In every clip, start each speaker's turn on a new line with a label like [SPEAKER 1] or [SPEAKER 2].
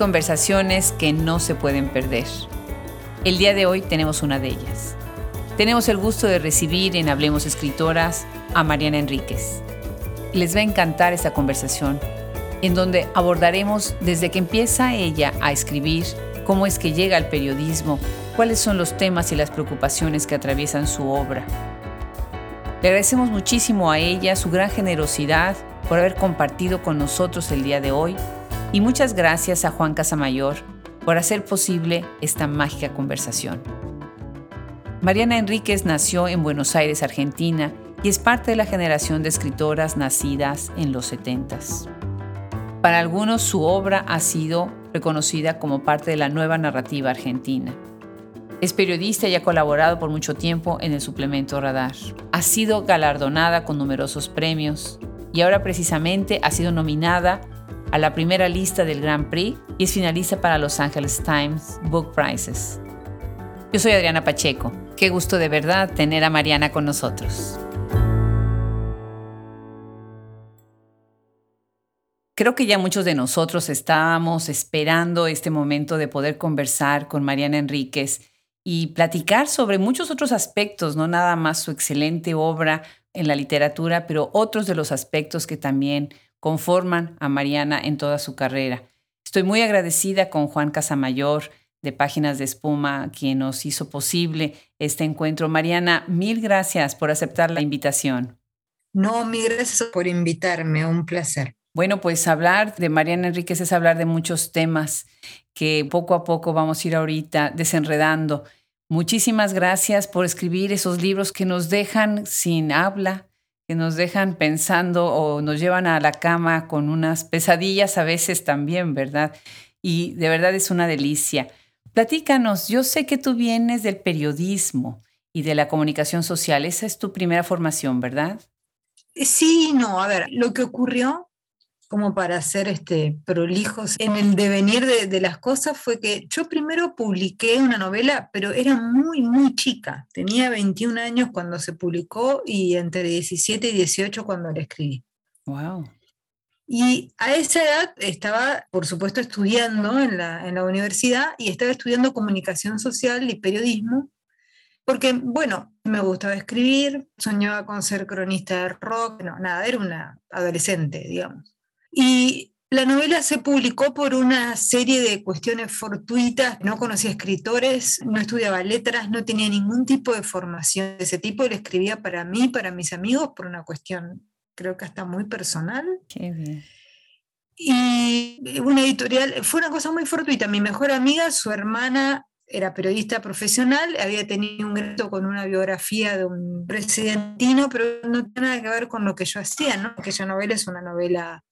[SPEAKER 1] Conversaciones que no se pueden perder. El día de hoy tenemos una de ellas. Tenemos el gusto de recibir en Hablemos Escritoras a Mariana Enríquez. Les va a encantar esta conversación, en donde abordaremos desde que empieza ella a escribir, cómo es que llega al periodismo, cuáles son los temas y las preocupaciones que atraviesan su obra. Le agradecemos muchísimo a ella su gran generosidad por haber compartido con nosotros el día de hoy y muchas gracias a Juan Casamayor por hacer posible esta mágica conversación. Mariana Enríquez nació en Buenos Aires, Argentina, y es parte de la generación de escritoras nacidas en los 70 Para algunos su obra ha sido reconocida como parte de la nueva narrativa argentina. Es periodista y ha colaborado por mucho tiempo en el suplemento Radar. Ha sido galardonada con numerosos premios y ahora precisamente ha sido nominada a la primera lista del Grand Prix y es finalista para Los Angeles Times Book Prizes. Yo soy Adriana Pacheco. Qué gusto de verdad tener a Mariana con nosotros. Creo que ya muchos de nosotros estábamos esperando este momento de poder conversar con Mariana Enríquez y platicar sobre muchos otros aspectos, no nada más su excelente obra en la literatura, pero otros de los aspectos que también conforman a Mariana en toda su carrera. Estoy muy agradecida con Juan Casamayor de Páginas de Espuma, quien nos hizo posible este encuentro. Mariana, mil gracias por aceptar la invitación.
[SPEAKER 2] No, mil gracias por invitarme, un placer.
[SPEAKER 1] Bueno, pues hablar de Mariana Enríquez es hablar de muchos temas que poco a poco vamos a ir ahorita desenredando. Muchísimas gracias por escribir esos libros que nos dejan sin habla, que nos dejan pensando o nos llevan a la cama con unas pesadillas a veces también, ¿verdad? Y de verdad es una delicia. Platícanos, yo sé que tú vienes del periodismo y de la comunicación social, esa es tu primera formación, ¿verdad?
[SPEAKER 2] Sí, no, a ver, lo que ocurrió como para ser este, prolijos en el devenir de, las cosas fue que yo primero publiqué una novela, pero era muy, muy chica. Tenía 21 años cuando se publicó y entre 17 y 18 cuando la escribí.
[SPEAKER 1] Wow.
[SPEAKER 2] Y a esa edad estaba, por supuesto, estudiando en la, en la universidad y estaba estudiando comunicación social y periodismo, porque, bueno, me gustaba escribir, soñaba con ser cronista de rock, no, nada, era una adolescente, digamos. Y la novela se publicó por una serie de cuestiones fortuitas. No conocía escritores, no estudiaba letras, no tenía ningún tipo de formación de ese tipo. Escribía para mí, para mis amigos, por una cuestión, creo que hasta muy personal.
[SPEAKER 1] Qué bien.
[SPEAKER 2] Y una editorial, fue una cosa muy fortuita. Mi mejor amiga, su hermana, era periodista profesional, había tenido un grito con una biografía de un presidentino, pero no tiene nada que ver con lo que yo hacía, ¿no? Aquella novela es una novela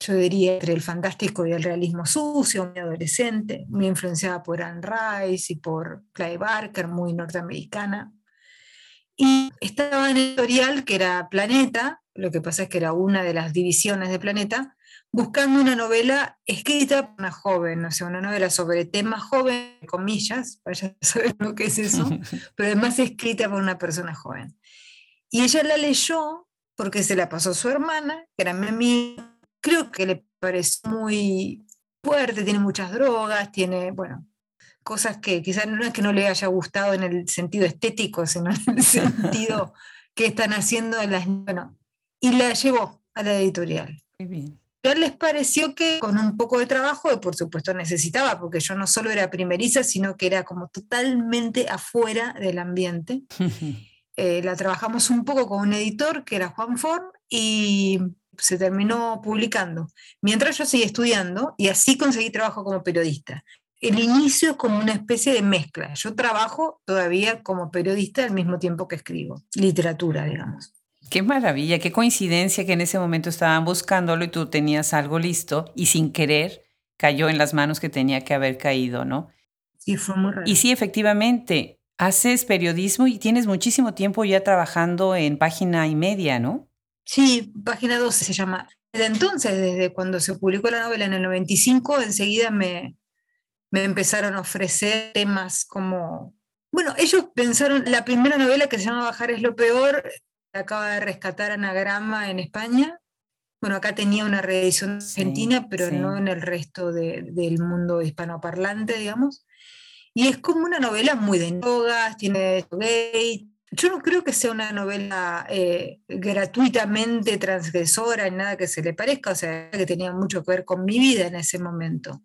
[SPEAKER 2] yo diría, entre el fantástico y el realismo sucio, muy adolescente, muy influenciada por Anne Rice y por Clive Barker, muy norteamericana. Y estaba en el editorial que era Planeta, lo que pasa es que era una de las divisiones de Planeta, buscando una novela escrita por una joven, o sea, una novela sobre temas joven, comillas, vaya a saber lo que es eso, pero además escrita por una persona joven. Y ella la leyó porque se la pasó a su hermana, que era mi amiga, creo que le parece muy fuerte, tiene muchas drogas, tiene, bueno, cosas que quizás no es que no le haya gustado en el sentido estético, sino en el sentido que están haciendo las... Bueno, y la llevó a la editorial.
[SPEAKER 1] Qué bien.
[SPEAKER 2] Pero les pareció que con un poco de trabajo, por supuesto necesitaba, porque yo no solo era primeriza, sino que era como totalmente afuera del ambiente. Eh, la trabajamos un poco con un editor que era Juan Forn y se terminó publicando. Mientras yo seguí estudiando y así conseguí trabajo como periodista. El inicio es como una especie de mezcla. Yo trabajo todavía como periodista al mismo tiempo que escribo, literatura, digamos.
[SPEAKER 1] Qué maravilla, qué coincidencia que en ese momento estaban buscándolo y tú tenías algo listo y sin querer cayó en las manos que tenía que haber caído, ¿no?
[SPEAKER 2] Sí, fue muy raro.
[SPEAKER 1] Y sí, efectivamente, haces periodismo y tienes muchísimo tiempo ya trabajando en página y media, ¿no?
[SPEAKER 2] Sí, página 12 se llama. Desde entonces, desde cuando se publicó la novela en el 95, enseguida me, me empezaron a ofrecer temas como... Bueno, ellos pensaron, la primera novela que se llama Bajar es lo peor, acaba de rescatar Anagrama en España, Bueno, acá tenía una reedición argentina, pero no en el resto del mundo hispanoparlante, digamos. Y es como una novela muy de drogas, tiene gay. Yo no creo que sea una novela eh, gratuitamente transgresora en nada que se le parezca, o sea, que tenía mucho que ver con mi vida en ese momento.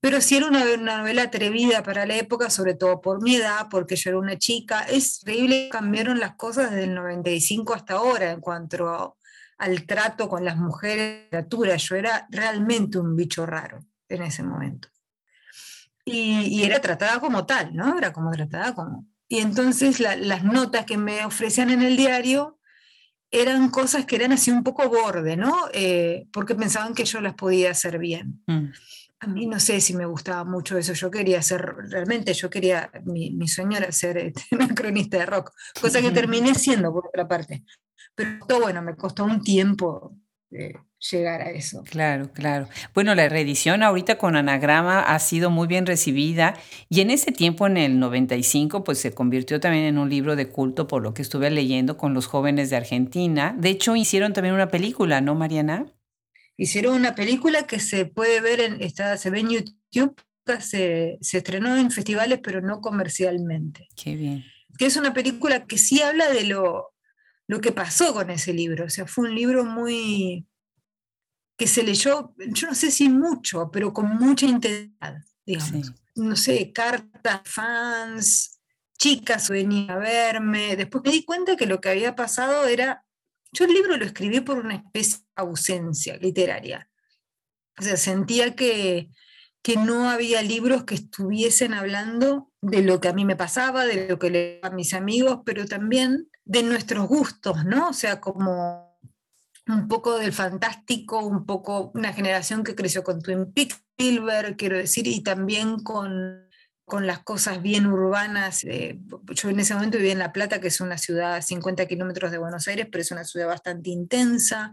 [SPEAKER 2] Pero sí era una, una novela atrevida para la época, sobre todo por mi edad, porque yo era una chica. Es increíble, cambiaron las cosas desde el 95 hasta ahora en cuanto al trato con las mujeres en literatura. Yo era realmente un bicho raro en ese momento y, era tratada como tal, ¿no? Era como tratada como... Y entonces las notas que me ofrecían en el diario eran cosas que eran así un poco borde, ¿no? Eh, porque pensaban que yo las podía hacer bien. Mm. A mí no sé si me gustaba mucho eso, yo quería ser, realmente yo quería, mi, mi sueño era ser este, una cronista de rock, cosa que terminé siendo por otra parte. Pero bueno, me costó un tiempo llegar a eso.
[SPEAKER 1] Claro, claro. Bueno, la reedición ahorita con Anagrama ha sido muy bien recibida y en ese tiempo, en el 95, pues se convirtió también en un libro de culto por lo que estuve leyendo con los jóvenes de Argentina. De hecho, hicieron también una película, ¿no, Mariana?
[SPEAKER 2] Hicieron una película que se puede ver, en, está, se ve en YouTube, se, se estrenó en festivales, pero no comercialmente.
[SPEAKER 1] Qué bien.
[SPEAKER 2] Que es una película que sí habla de lo lo que pasó con ese libro. O sea, fue un libro muy que se leyó, yo no sé si mucho, pero con mucha intensidad, digamos. No sé, cartas, fans, chicas venían a verme. Después me di cuenta que lo que había pasado era, yo el libro lo escribí por una especie de ausencia literaria. O sea, sentía que, que no había libros que estuviesen hablando de lo que a mí me pasaba, de lo que leía a mis amigos, pero también de nuestros gustos, ¿no? O sea, como un poco del fantástico, un poco una generación que creció con Twin Peaks, Spielberg, quiero decir, y también con, con las cosas bien urbanas. yo en ese momento vivía en La Plata, que es una ciudad a 50 kilómetros de Buenos Aires, pero es una ciudad bastante intensa,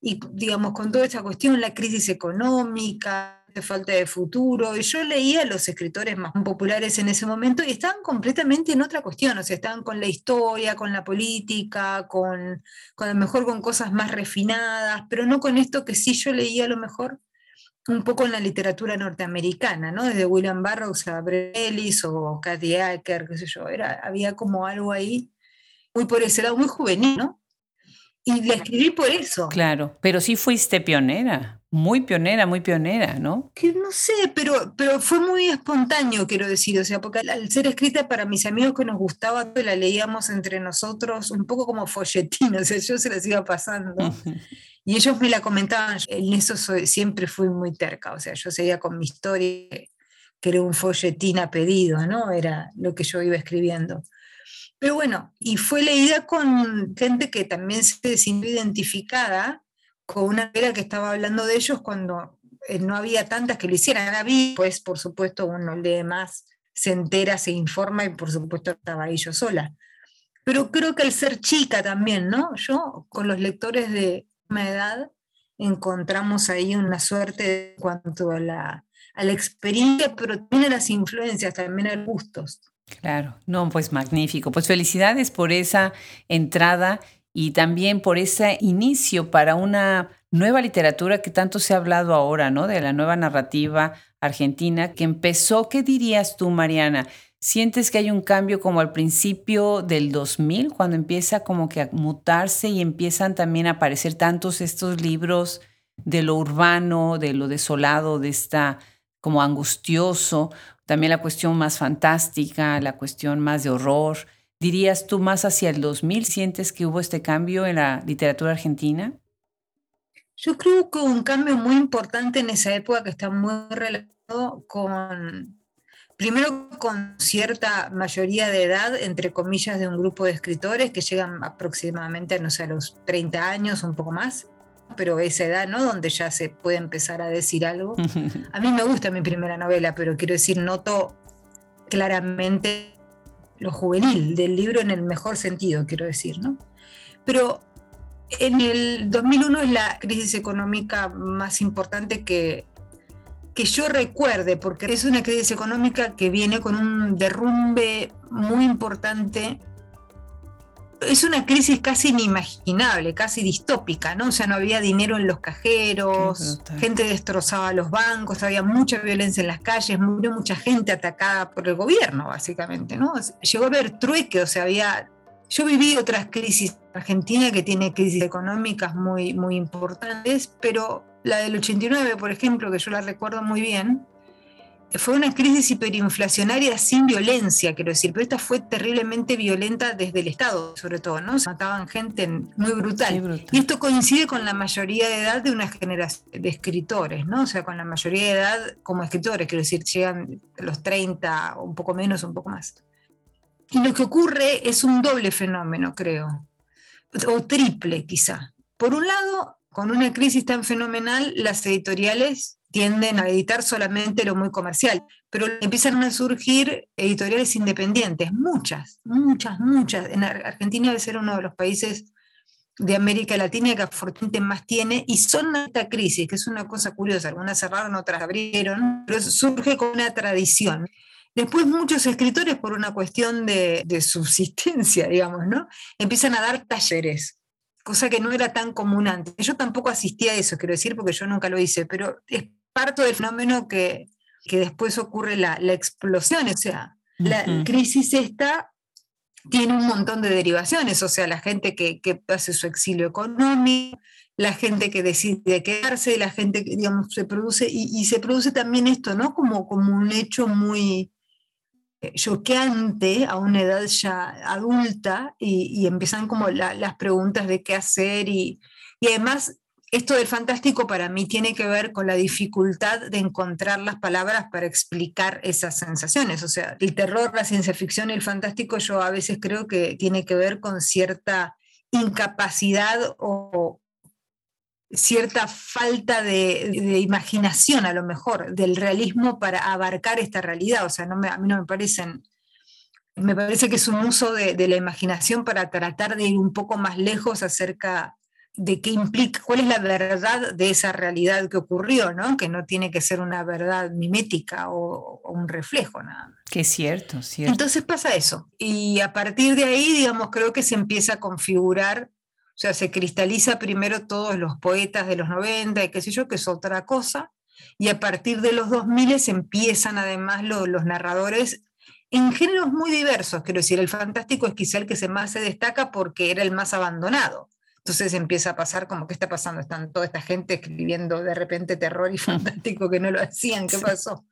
[SPEAKER 2] y digamos, con toda esta cuestión, la crisis económica, falta de futuro. Y yo leía a los escritores más populares en ese momento y estaban completamente en otra cuestión, o sea, estaban con la historia, con la política, con, con a lo mejor con cosas más refinadas, pero no con esto que sí yo leía a lo mejor un poco en la literatura norteamericana, ¿no? Desde William Burroughs a Bret Ellis o Cathy Acker, qué sé yo, era, había como algo ahí muy por ese lado, muy juvenil, ¿no? Y la escribí por eso.
[SPEAKER 1] Claro, pero sí fuiste pionera, muy pionera, muy pionera, ¿no?
[SPEAKER 2] Que no sé, pero, pero fue muy espontáneo, quiero decir, o sea, porque al, ser escrita para mis amigos que nos gustaba, la leíamos entre nosotros un poco como folletín, o sea, yo se las iba pasando. y ellos me la comentaban, en eso siempre fui muy terca, o sea, yo seguía con mi historia, que era un folletín a pedido, ¿no? Era lo que yo iba escribiendo. Pero bueno, y fue leída con gente que también se sintió identificada con una novela que estaba hablando de ellos cuando eh, no había tantas que lo hicieran. Había, pues por supuesto uno lee más, se entera, se informa y por supuesto estaba ahí yo sola. Pero creo que al ser chica también, ¿no? Yo con los lectores de mi edad encontramos ahí una suerte en cuanto a la, a la experiencia, pero también a las influencias, también a los gustos.
[SPEAKER 1] Claro, no, pues magnífico. Pues felicidades por esa entrada y también por ese inicio para una nueva literatura que tanto se ha hablado ahora, ¿no? De la nueva narrativa argentina que empezó, ¿qué dirías tú, Mariana? ¿Sientes que hay un cambio como al principio del 2000, cuando empieza como que a mutarse y empiezan también a aparecer tantos estos libros de lo urbano, de lo desolado, de esta como angustioso? también la cuestión más fantástica, la cuestión más de horror. ¿Dirías tú más hacia el 2000 sientes que hubo este cambio en la literatura argentina?
[SPEAKER 2] Yo creo que hubo un cambio muy importante en esa época que está muy relacionado con, primero con cierta mayoría de edad, entre comillas, de un grupo de escritores que llegan aproximadamente, no sé, a los 30 años, un poco más, pero esa edad, ¿no? Donde ya se puede empezar a decir algo. A mí me gusta mi primera novela, pero quiero decir, noto claramente lo juvenil del libro en el mejor sentido, quiero decir, ¿no? Pero en el 2001 es la crisis económica más importante que, que yo recuerde, porque es una crisis económica que viene con un derrumbe muy importante es una crisis casi inimaginable, casi distópica, ¿no? O sea, no había dinero en los cajeros, gente destrozaba los bancos, había mucha violencia en las calles, murió mucha gente atacada por el gobierno, básicamente, ¿no? Llegó a haber trueque, o sea, había... Yo viví otras crisis, Argentina que tiene crisis económicas muy, muy importantes, pero la del 89, por ejemplo, que yo la recuerdo muy bien, fue una crisis hiperinflacionaria sin violencia, quiero decir, pero esta fue terriblemente violenta desde el Estado, sobre todo, ¿no? Se mataban gente muy brutal. Y esto coincide con la mayoría de edad de una generación de escritores, ¿no? O sea, con la mayoría de edad como escritores, quiero decir, llegan a los 30, un poco menos, un poco más. Y lo que ocurre es un doble fenómeno, creo, o triple quizá. Por un lado, con una crisis tan fenomenal, las editoriales tienden a editar solamente lo muy comercial, pero empiezan a surgir editoriales independientes, muchas, muchas, muchas. En Argentina debe ser uno de los países de América Latina que afortunadamente más tiene, y son esta crisis, que es una cosa curiosa, algunas cerraron, otras abrieron, pero surge con una tradición. Después muchos escritores, por una cuestión de, subsistencia, digamos, ¿no? Empiezan a dar talleres, cosa que no era tan común antes. Yo tampoco asistía a eso, quiero decir, porque yo nunca lo hice, pero parto del fenómeno que, después ocurre la, explosión, o sea, la crisis esta tiene un montón de derivaciones, o sea, la gente que, hace su exilio económico, la gente que decide quedarse, la gente que, digamos, se produce, y, se produce también esto, ¿no? Como, como un hecho muy eh, choqueante a una edad ya adulta, y, empiezan como las preguntas de qué hacer, y, y además esto del fantástico para mí tiene que ver con la dificultad de encontrar las palabras para explicar esas sensaciones. O sea, el terror, la ciencia ficción y el fantástico yo a veces creo que tiene que ver con cierta incapacidad o cierta falta de, imaginación a lo mejor del realismo para abarcar esta realidad. O sea, no a mí no me parecen me parece que es un uso de, de, la imaginación para tratar de ir un poco más lejos acerca de qué implica, cuál es la verdad de esa realidad que ocurrió, ¿no? Que no tiene que ser una verdad mimética o, un reflejo, nada.
[SPEAKER 1] Que es cierto, cierto.
[SPEAKER 2] Entonces pasa eso. Y a partir de ahí, digamos, creo que se empieza a configurar, o sea, se cristaliza primero todos los poetas de los 90 y qué sé yo, que es otra cosa. Y a partir de los 2000 empiezan además los narradores en géneros muy diversos, quiero decir, el fantástico es quizá el que se más se destaca porque era el más abandonado entonces empieza a pasar como, ¿qué está pasando? Están toda esta gente escribiendo de repente terror y fantástico que no lo hacían, ¿qué pasó?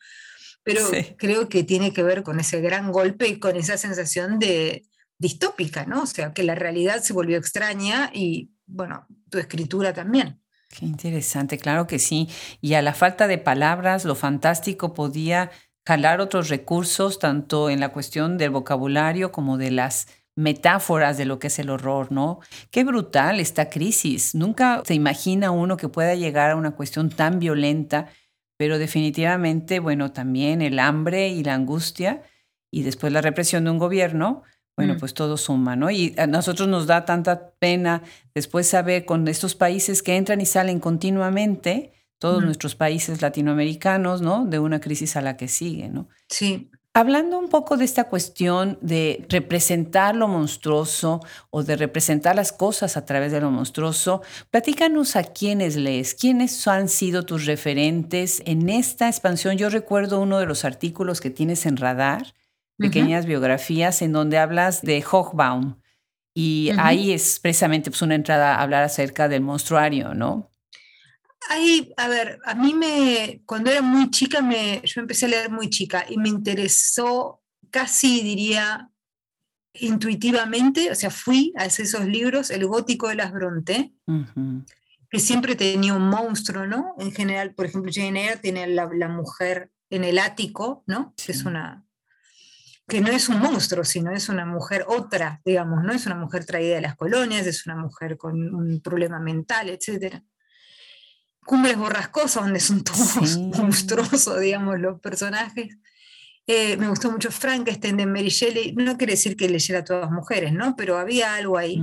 [SPEAKER 2] Pero creo que tiene que ver con ese gran golpe y con esa sensación de distópica, ¿no? O sea, que la realidad se volvió extraña y, bueno, tu escritura también.
[SPEAKER 1] Qué interesante, claro que sí. Y a la falta de palabras, lo fantástico podía jalar otros recursos, tanto en la cuestión del vocabulario como de las metáforas de lo que es el horror, ¿no? Qué brutal esta crisis. Nunca se imagina uno que pueda llegar a una cuestión tan violenta, pero definitivamente, bueno, también el hambre y la angustia y después la represión de un gobierno, bueno, mm. pues todo suma, ¿no? Y a nosotros nos da tanta pena después saber con estos países que entran y salen continuamente, todos nuestros países latinoamericanos, ¿no? De una crisis a la que sigue, ¿no?
[SPEAKER 2] Sí.
[SPEAKER 1] Hablando un poco de esta cuestión de representar lo monstruoso o de representar las cosas a través de lo monstruoso, platícanos a quiénes lees, quiénes han sido tus referentes en esta expansión. Yo recuerdo uno de los artículos que tienes en Radar, pequeñas biografías, en donde hablas de Hochbaum. Y ahí es precisamente pues, una entrada a hablar acerca del monstruario, ¿no?
[SPEAKER 2] Ahí, a ver, a mí me, cuando era muy chica, me, yo empecé a leer muy chica y me interesó casi, diría, intuitivamente, o sea, fui a esos libros, El gótico de las Bronte, que siempre tenía un monstruo, ¿no? En general, por ejemplo, Jane Eyre tiene la, la mujer en el ático, ¿no? Es una que no es un monstruo, sino es una mujer otra, digamos, ¿no? Es una mujer traída de las colonias, es una mujer con un problema mental, etcétera. Cumbres Borrascosas, donde son todos monstruosos, digamos, los personajes. Eh, me gustó mucho Frankenstein de Mary Shelley. No quiere decir que leyera a todas mujeres, ¿no? Pero había algo ahí.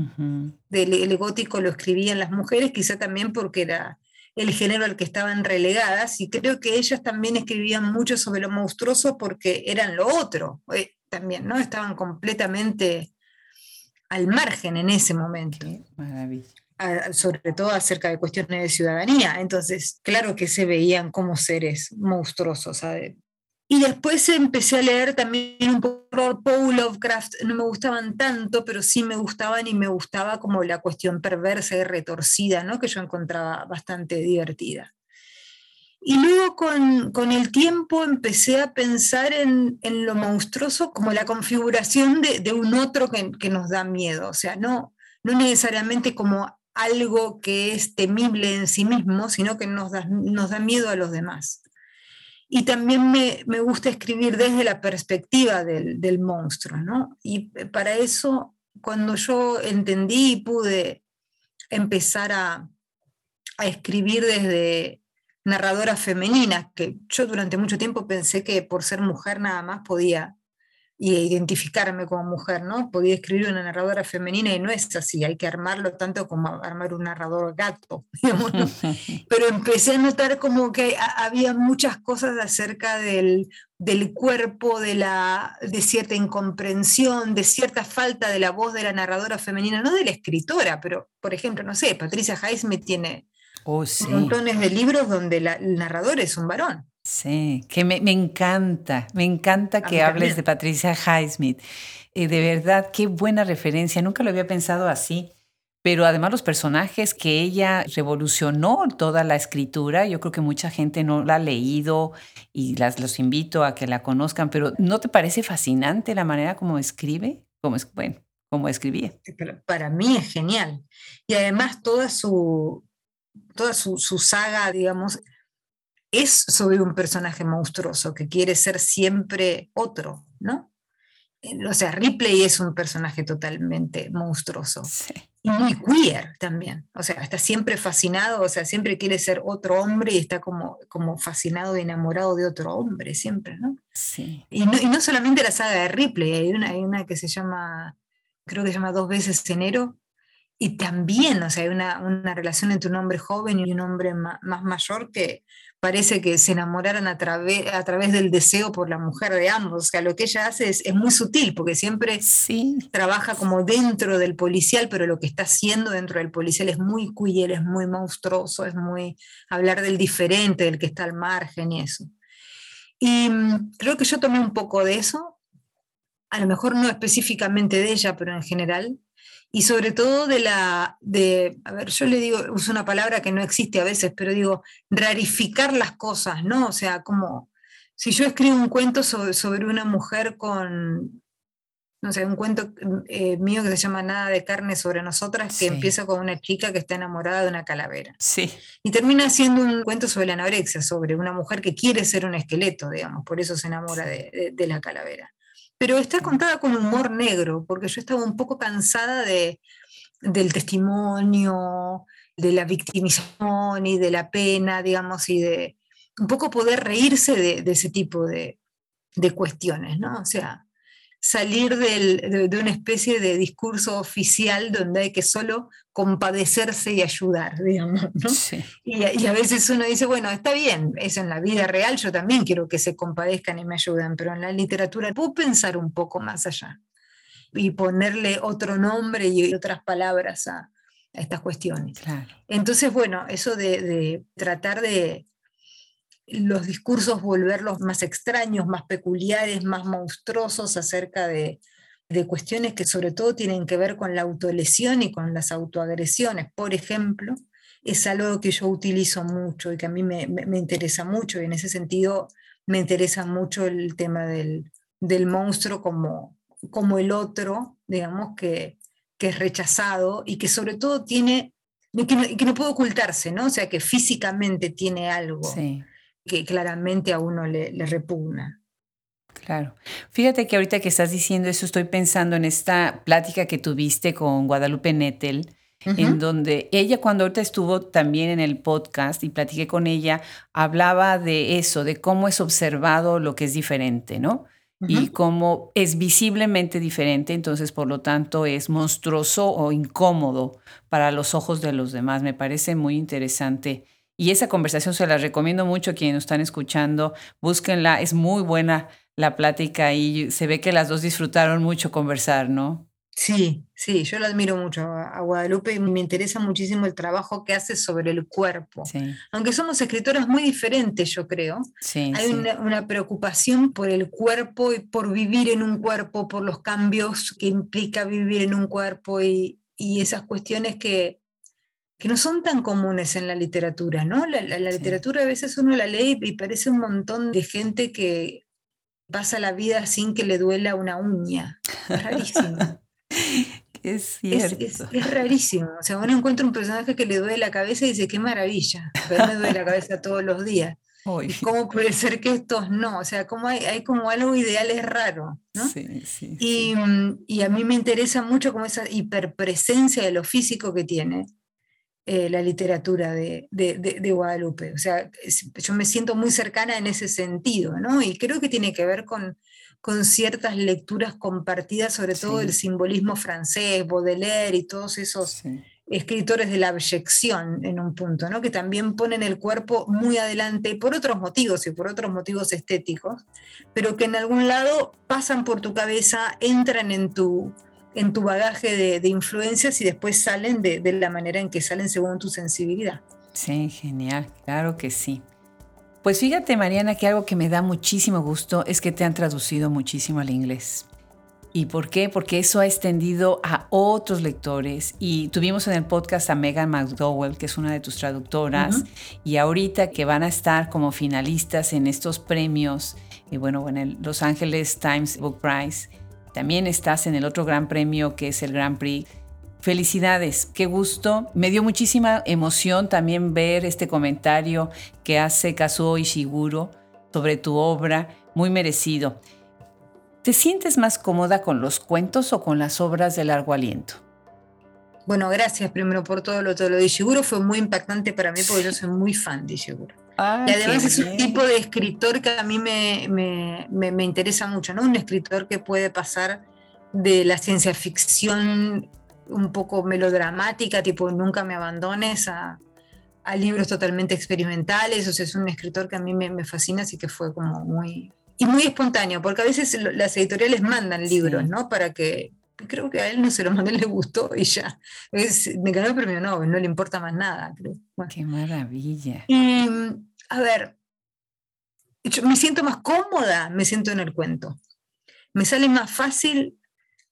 [SPEAKER 2] del, el gótico lo escribían las mujeres, quizá también porque era el género al que estaban relegadas, y creo que ellas también escribían mucho sobre lo monstruoso porque eran lo otro, eh, también, ¿no? Estaban completamente al margen en ese momento. Sobre todo acerca de cuestiones de ciudadanía. Entonces, claro que se veían como seres monstruosos. Y después empecé a leer también un poco Paul Lovecraft, no me gustaban tanto, pero sí me gustaban y me gustaba como la cuestión perversa y retorcida, ¿no? que yo encontraba bastante divertida. Y luego con, el tiempo empecé a pensar en, lo monstruoso como la configuración de, un otro que, nos da miedo, o sea, no, no necesariamente como algo que es temible en sí mismo, sino que nos da, nos da miedo a los demás. Y también me, gusta escribir desde la perspectiva del, monstruo, ¿no? Y para eso, cuando yo entendí y pude empezar a, a escribir desde narradoras femeninas, que yo durante mucho tiempo pensé que por ser mujer nada más podía y identificarme como mujer, ¿no? Podía escribir una narradora femenina y no es así, hay que armarlo tanto como armar un narrador gato, Pero empecé a notar como que había muchas cosas acerca del, del cuerpo, de, la, de cierta incomprensión, de cierta falta de la voz de la narradora femenina, no de la escritora, pero por ejemplo, no sé, Patricia Highsmith tiene Oh, montones de libros donde el narrador es un varón.
[SPEAKER 1] Sí, que me, encanta, me encanta que hables de Patricia Highsmith. Eh, de verdad, qué buena referencia, nunca lo había pensado así. Pero además los personajes que ella revolucionó toda la escritura, yo creo que mucha gente no la ha leído y las, los invito a que la conozcan, pero ¿no te parece fascinante la manera como escribe? Como es, bueno, como escribía.
[SPEAKER 2] Para mí es genial. Y además toda su, toda su, saga, digamos, es sobre un personaje monstruoso que quiere ser siempre otro, ¿no? Eh, o sea, Ripley es un personaje totalmente monstruoso. Y muy queer también. O sea, está siempre fascinado, o sea, siempre quiere ser otro hombre y está como, como fascinado y enamorado de otro hombre, siempre, ¿no?
[SPEAKER 1] Sí.
[SPEAKER 2] Y no, y no solamente la saga de Ripley, hay una, hay una que se llama, creo que se llama Dos veces enero, y también, o sea, hay una, una, relación entre un hombre joven y un hombre más, mayor que parece que se enamoraran a, través a través del deseo por la mujer de ambos. O sea, lo que ella hace es, es muy sutil, porque siempre
[SPEAKER 1] sí.
[SPEAKER 2] trabaja como dentro del policial, pero lo que está haciendo dentro del policial es muy queer, es muy monstruoso, es muy hablar del diferente, del que está al margen y eso. Y mm, creo que yo tomé un poco de eso, a lo mejor no específicamente de ella, pero en general, y sobre todo de la, de, a ver, yo le digo, uso una palabra que no existe a veces, pero digo, rarificar las cosas, ¿no? O sea, como si yo escribo un cuento sobre, una mujer con, no sé, un cuento eh, mío que se llama Nada de carne sobre nosotras, que empieza con una chica que está enamorada de una calavera.
[SPEAKER 1] Sí.
[SPEAKER 2] Y termina siendo un cuento sobre la anorexia, sobre una mujer que quiere ser un esqueleto, digamos, por eso se enamora de la calavera pero está contada con humor negro, porque yo estaba un poco cansada de, del testimonio, de la victimización y de la pena, digamos, y de un poco poder reírse de, ese tipo de, de, cuestiones, ¿no? O sea, salir de, una especie de discurso oficial donde hay que solo compadecerse y ayudar, digamos. ¿no? Y, a veces uno dice, bueno, está bien, eso en la vida real yo también quiero que se compadezcan y me ayuden, pero en la literatura puedo pensar un poco más allá y ponerle otro nombre y otras palabras a, estas cuestiones. Entonces, bueno, eso de tratar de, los discursos volverlos más extraños, más peculiares, más monstruosos acerca de, cuestiones que sobre todo tienen que ver con la autolesión y con las autoagresiones. Por ejemplo, es algo que yo utilizo mucho y que a mí me, interesa mucho y en ese sentido me interesa mucho el tema del, monstruo como, como el otro, digamos, que, es rechazado y que sobre todo tiene, que no, que no puede ocultarse, ¿no? O sea, que físicamente tiene algo.
[SPEAKER 1] Sí
[SPEAKER 2] que claramente a uno le, repugna.
[SPEAKER 1] Claro. Fíjate que ahorita que estás diciendo eso, estoy pensando en esta plática que tuviste con Guadalupe Nettel, en donde ella cuando ahorita estuvo también en el podcast y platiqué con ella, hablaba de eso, de cómo es observado lo que es diferente, ¿no? Y cómo es visiblemente diferente, entonces por lo tanto es monstruoso o incómodo para los ojos de los demás. Me parece muy interesante y esa conversación se la recomiendo mucho a quienes nos están escuchando. Búsquenla, es muy buena la plática y se ve que las dos disfrutaron mucho conversar, ¿no?
[SPEAKER 2] Sí, sí, yo lo admiro mucho a Guadalupe y me interesa muchísimo el trabajo que hace sobre el cuerpo. Aunque somos escritoras muy diferentes, yo creo. Hay Una, preocupación por el cuerpo y por vivir en un cuerpo, por los cambios que implica vivir en un cuerpo y, esas cuestiones que, que, no son tan comunes en la literatura, ¿no? La, literatura a veces uno la lee y parece un montón de gente que pasa la vida sin que le duela una uña. Es rarísimo.
[SPEAKER 1] Es cierto.
[SPEAKER 2] Es, rarísimo. O sea, uno encuentra un personaje que le duele la cabeza y dice, qué maravilla, pero me duele la cabeza todos los días. ¿Cómo puede ser que estos no? O sea, como hay, hay como algo ideal es raro, ¿no? Sí, sí, y, y, a mí me interesa mucho como esa hiperpresencia de lo físico que tiene eh, la literatura de, de, de, Guadalupe. O sea, yo me siento muy cercana en ese sentido, ¿no? Y creo que tiene que ver con, con ciertas lecturas compartidas, sobre todo el simbolismo francés, Baudelaire y todos esos escritores de la abyección en un punto, ¿no? que también ponen el cuerpo muy adelante por otros motivos y por otros motivos estéticos, pero que en algún lado pasan por tu cabeza, entran en tu, en tu bagaje de, influencias y después salen de, de la manera en que salen según tu sensibilidad.
[SPEAKER 1] Sí, genial, claro que sí. Pues fíjate, Mariana, que algo que me da muchísimo gusto es que te han traducido muchísimo al inglés. ¿Y por qué? Porque eso ha extendido a otros lectores. Y tuvimos en el podcast a Megan McDowell, que es una de tus traductoras, y ahorita que van a estar como finalistas en estos premios, y bueno, en el Los Angeles Times Book Prize, también estás en el otro gran premio que es el Grand Prix Felicidades, qué gusto. Me dio muchísima emoción también ver este comentario que hace Kazuo Ishiguro sobre tu obra, muy merecido. ¿Te sientes más cómoda con los cuentos o con las obras de largo aliento?
[SPEAKER 2] Bueno, gracias primero por todo lo, todo lo de Ishiguro. Fue muy impactante para mí porque yo soy muy fan de Ishiguro. Y además es un tipo de escritor que a mí me, me, me, interesa mucho, ¿no? Un escritor que puede pasar de la ciencia ficción un poco melodramática, tipo Nunca me abandones, a, libros totalmente experimentales. O sea, es un escritor que a mí me, fascina, así que fue como muy... Y muy espontáneo, porque a veces las editoriales mandan libros, ¿no? Para que... Creo que a él no se lo mandó, le gustó y ya. me ganó el premio Nobel, no le importa más nada, creo.
[SPEAKER 1] Qué maravilla.
[SPEAKER 2] Y, a ver, yo me siento más cómoda, me siento en el cuento. Me sale más fácil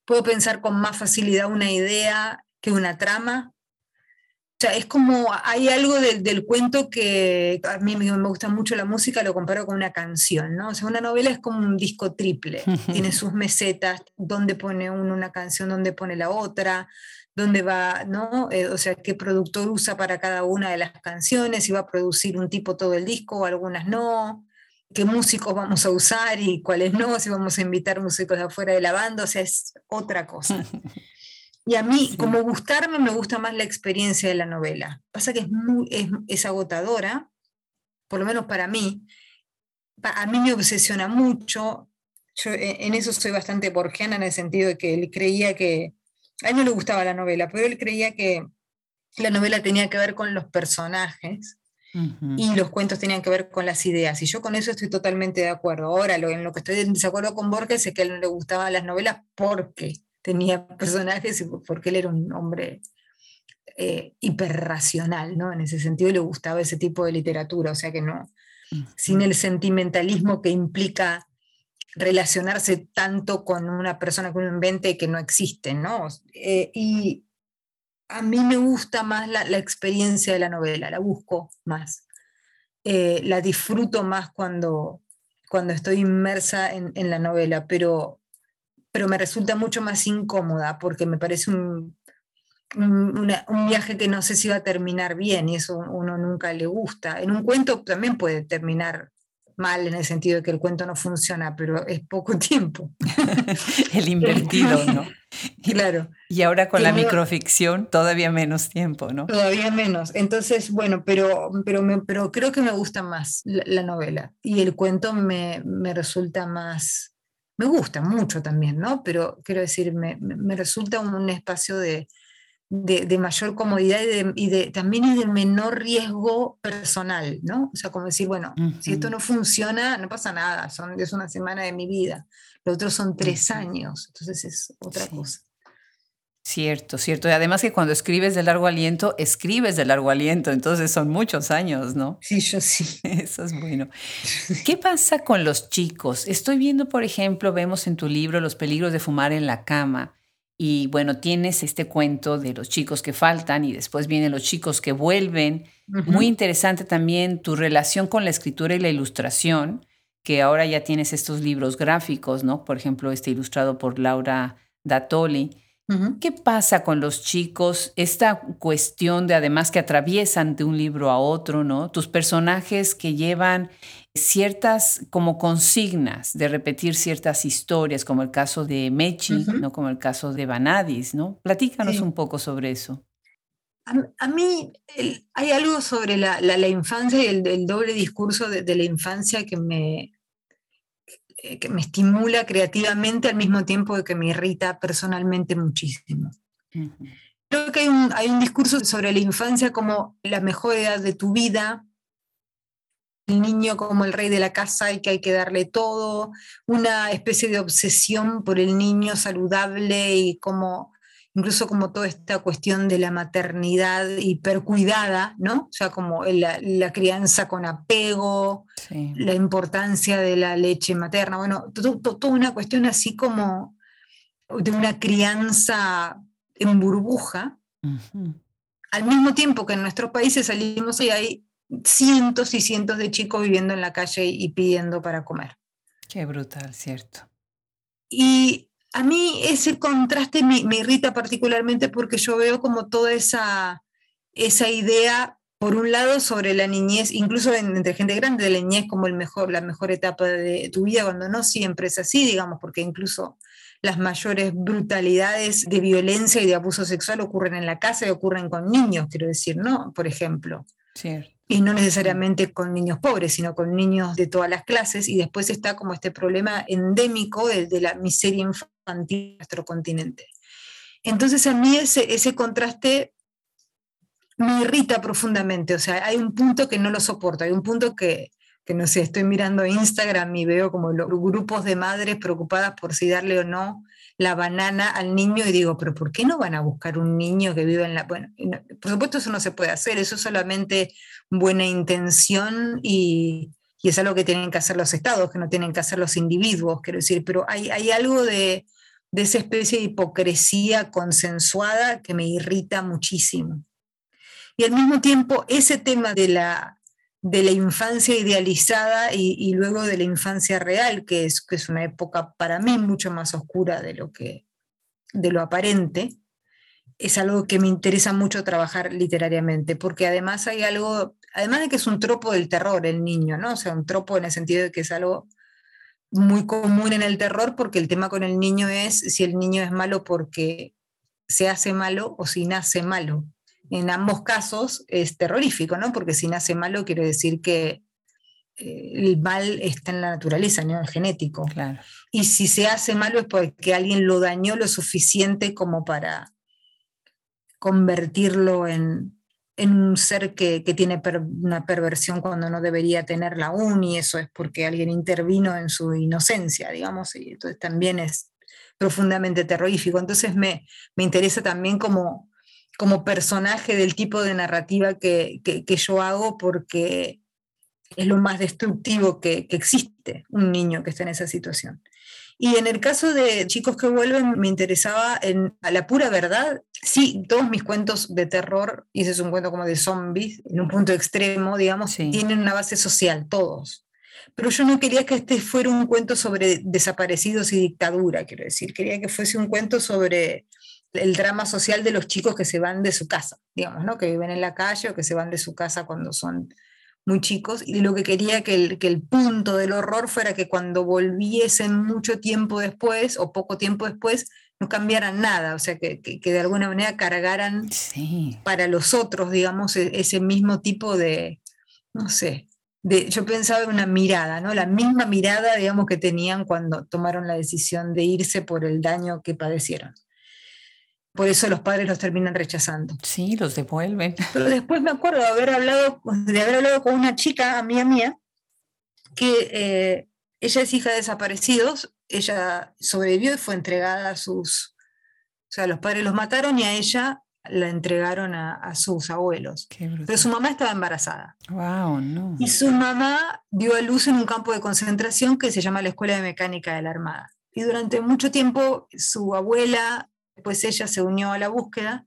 [SPEAKER 2] puedo pensar con más facilidad una idea que una trama. O sea, es como, hay algo del, cuento que a mí me, gusta mucho la música, lo comparo con una canción, ¿no? O sea, una novela es como un disco triple, tiene sus mesetas, donde pone uno una canción, donde pone la otra, dónde va, ¿no? Eh, o sea, qué productor usa para cada una de las canciones, si va a producir un tipo todo el disco o algunas no qué músicos vamos a usar y cuáles no, si vamos a invitar músicos de afuera de la banda, o sea, es otra cosa. Y a mí, como gustarme, me gusta más la experiencia de la novela. Pasa que es, muy, es, agotadora, por lo menos para mí. A mí me obsesiona mucho. Yo e, en eso soy bastante borgiana en el sentido de que él creía que, a él no le gustaba la novela, pero él creía que la novela tenía que ver con los personajes y los cuentos tenían que ver con las ideas. Y yo con eso estoy totalmente de acuerdo. Ahora, lo, en lo que estoy en desacuerdo con Borges es que a él no le gustaban las novelas porque tenía personajes y porque él era un hombre eh, hiperracional, ¿no? En ese sentido le gustaba ese tipo de literatura, o sea que no, sin el sentimentalismo que implica relacionarse tanto con una persona que uno invente que no existe, ¿no? Eh, y, a mí me gusta más la, experiencia de la novela, la busco más. Eh, la disfruto más cuando, cuando estoy inmersa en, la novela, pero, pero me resulta mucho más incómoda porque me parece un, un, viaje que no sé si va a terminar bien y eso uno nunca le gusta. En un cuento también puede terminar mal en el sentido de que el cuento no funciona, pero es poco tiempo.
[SPEAKER 1] el invertido, ¿no?
[SPEAKER 2] Claro.
[SPEAKER 1] Y ahora con la microficción todavía menos tiempo, ¿no?
[SPEAKER 2] Todavía menos. Entonces, bueno, pero, pero, pero creo que me gusta más la, novela y el cuento me, me, resulta más, me gusta mucho también, ¿no? Pero quiero decir, me, me resulta un espacio de, de, mayor comodidad y, de, también de menor riesgo personal, ¿no? O sea, como decir, bueno, si esto no funciona, no pasa nada, son, es una semana de mi vida, los otros son tres años, entonces es otra cosa.
[SPEAKER 1] Cierto, cierto. Y además que cuando escribes de largo aliento, escribes de largo aliento, entonces son muchos años, ¿no?
[SPEAKER 2] Sí, yo sí.
[SPEAKER 1] Eso es bueno. ¿Qué pasa con los chicos? Estoy viendo, por ejemplo, vemos en tu libro Los peligros de fumar en la cama. Y bueno, tienes este cuento de los chicos que faltan y después vienen los chicos que vuelven. Muy interesante también tu relación con la escritura y la ilustración, que ahora ya tienes estos libros gráficos, ¿no? Por ejemplo, este ilustrado por Laura Datoli. ¿Qué pasa con los chicos? Esta cuestión de además que atraviesan de un libro a otro, ¿no? Tus personajes que llevan ciertas como consignas de repetir ciertas historias, como el caso de Mechi, ¿no? Como el caso de Vanadis, ¿no? Platícanos un poco sobre eso.
[SPEAKER 2] A, mí hay algo sobre la, infancia y el, doble discurso de, la infancia que me, que me estimula creativamente al mismo tiempo que me irrita personalmente muchísimo. Creo que hay un, hay un discurso sobre la infancia como la mejor edad de tu vida, el niño como el rey de la casa y que hay que darle todo, una especie de obsesión por el niño saludable y como incluso como toda esta cuestión de la maternidad hipercuidada, ¿no? O sea, como la, crianza con apego, la importancia de la leche materna, bueno, toda una cuestión así como de una crianza en burbuja, al mismo tiempo que en nuestros países salimos y hay cientos y cientos de chicos viviendo en la calle y pidiendo para comer.
[SPEAKER 1] Qué brutal, cierto.
[SPEAKER 2] Y a mí ese contraste me, irrita particularmente porque yo veo como toda esa, esa idea, por un lado, sobre la niñez, incluso entre gente grande, de la niñez como el mejor, la mejor etapa de tu vida, cuando no siempre es así, digamos, porque incluso las mayores brutalidades de violencia y de abuso sexual ocurren en la casa y ocurren con niños, quiero decir, ¿no? Por ejemplo.
[SPEAKER 1] Cierto
[SPEAKER 2] y no necesariamente con niños pobres, sino con niños de todas las clases, y después está como este problema endémico de, de la miseria infantil en nuestro continente. Entonces a mí ese, ese contraste me irrita profundamente, o sea, hay un punto que no lo soporto, hay un punto que, que no sé, estoy mirando Instagram y veo como los grupos de madres preocupadas por si darle o no la banana al niño y digo, pero ¿por qué no van a buscar un niño que vive en la... Bueno, por supuesto eso no se puede hacer, eso es solamente buena intención y, es algo que tienen que hacer los estados, que no tienen que hacer los individuos, quiero decir, pero hay, hay algo de, de esa especie de hipocresía consensuada que me irrita muchísimo. Y al mismo tiempo, ese tema de la, de la infancia idealizada y, luego de la infancia real, que es, que es una época para mí mucho más oscura de lo, que, de lo aparente, es algo que me interesa mucho trabajar literariamente, porque además hay algo, además de que es un tropo del terror el niño, ¿no? O sea, un tropo en el sentido de que es algo muy común en el terror, porque el tema con el niño es si el niño es malo porque se hace malo o si nace malo en ambos casos es terrorífico, ¿no? Porque si nace malo quiere decir que eh, el mal está en la naturaleza, no en el genético. Y si se hace malo es porque alguien lo dañó lo suficiente como para convertirlo en, un ser que, tiene una perversión cuando no debería tenerla aún, y eso es porque alguien intervino en su inocencia, digamos, y entonces también es profundamente terrorífico. Entonces me, me interesa también como como personaje del tipo de narrativa que, yo hago porque es lo más destructivo que, existe, un niño que está en esa situación. Y en el caso de chicos que vuelven, me interesaba en a la pura verdad. Sí, todos mis cuentos de terror, y ese es un cuento como de zombies, en un punto extremo, digamos, tienen una base social, todos. Pero yo no quería que este fuera un cuento sobre desaparecidos y dictadura, quiero decir. Quería que fuese un cuento sobre el drama social de los chicos que se van de su casa, digamos, ¿no? que viven en la calle o que se van de su casa cuando son muy chicos, y lo que quería que el, que el punto del horror fuera que cuando volviesen mucho tiempo después o poco tiempo después, no cambiaran nada, o sea, que, que, de alguna manera cargaran para los otros, digamos, e, ese mismo tipo de, no sé, de, yo pensaba en una mirada, ¿no? La misma mirada, digamos, que tenían cuando tomaron la decisión de irse por el daño que padecieron por eso los padres los terminan rechazando.
[SPEAKER 1] Sí, los devuelven.
[SPEAKER 2] Pero después me acuerdo de haber hablado, de haber hablado con una chica, amiga mía, que eh, ella es hija de desaparecidos, ella sobrevivió y fue entregada a sus, O sea, los padres los mataron y a ella la entregaron a, sus abuelos. Pero su mamá estaba embarazada.
[SPEAKER 1] Wow, no.
[SPEAKER 2] Y su mamá dio a luz en un campo de concentración que se llama la Escuela de Mecánica de la Armada. Y durante mucho tiempo su abuela, pues ella se unió a la búsqueda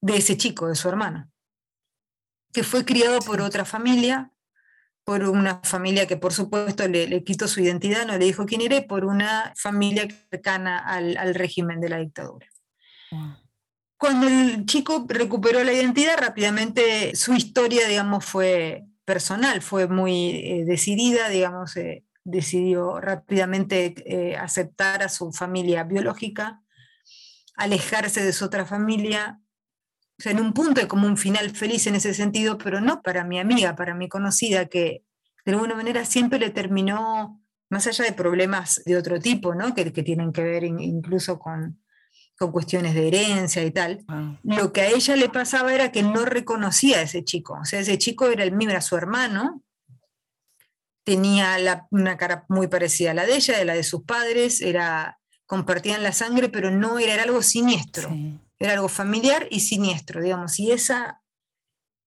[SPEAKER 2] de ese chico, de su hermano, que fue criado por otra familia, por una familia que por supuesto le, quitó su identidad, no le dijo quién era, por una familia cercana al, régimen de la dictadura. Cuando el chico recuperó la identidad, rápidamente su historia, digamos, fue personal, fue muy eh, decidida, digamos, eh, decidió rápidamente eh, aceptar a su familia biológica, alejarse de su otra familia, o sea, en un punto es como un final feliz en ese sentido, pero no para mi amiga, para mi conocida, que de alguna manera siempre le terminó, más allá de problemas de otro tipo, ¿no? que, que tienen que ver incluso con, con cuestiones de herencia y tal, lo que a ella le pasaba era que no reconocía a ese chico. O sea, ese chico era el mío, era su hermano, tenía una cara muy parecida a la de ella, de la de sus padres, era, compartían la sangre, pero no era, algo siniestro, era algo familiar y siniestro, digamos. Y esa,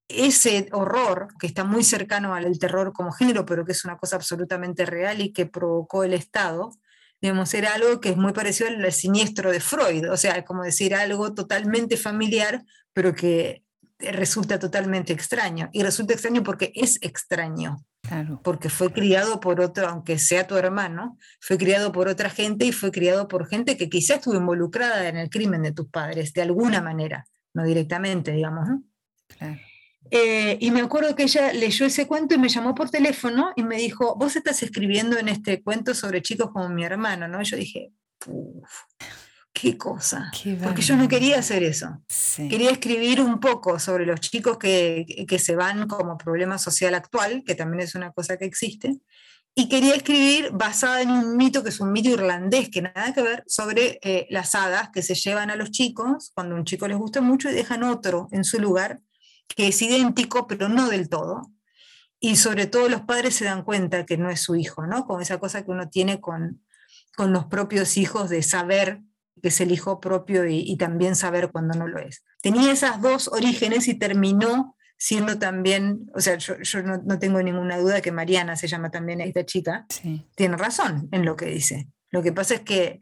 [SPEAKER 2] ese horror, que está muy cercano al terror como género, pero que es una cosa absolutamente real y que provocó el Estado, digamos, era algo que es muy parecido al siniestro de Freud, o sea, como decir algo totalmente familiar, pero que resulta totalmente extraño. Y resulta extraño porque es extraño. Claro. Porque fue criado por otro, aunque sea tu hermano, fue criado por otra gente y fue criado por gente que quizás estuvo involucrada en el crimen de tus padres, de alguna manera, no directamente, digamos. Claro. Eh, y me acuerdo que ella leyó ese cuento y me llamó por teléfono y me dijo, vos estás escribiendo en este cuento sobre chicos como mi hermano, ¿no? Yo dije, qué cosa. Porque yo no quería hacer eso. Quería escribir un poco sobre los chicos que, que, se van como problema social actual, que también es una cosa que existe. Y quería escribir basada en un mito que es un mito irlandés, que nada que ver, sobre eh, las hadas que se llevan a los chicos cuando un chico les gusta mucho y dejan otro en su lugar que es idéntico, pero no del todo. Y sobre todo los padres se dan cuenta que no es su hijo, ¿no? Con esa cosa que uno tiene con, con los propios hijos de saber que es el hijo propio y, también saber cuando no lo es. Tenía esas dos orígenes y terminó siendo también, o sea, yo, no, tengo ninguna duda que Mariana se llama también esta chica, tiene razón en lo que dice. Lo que pasa es que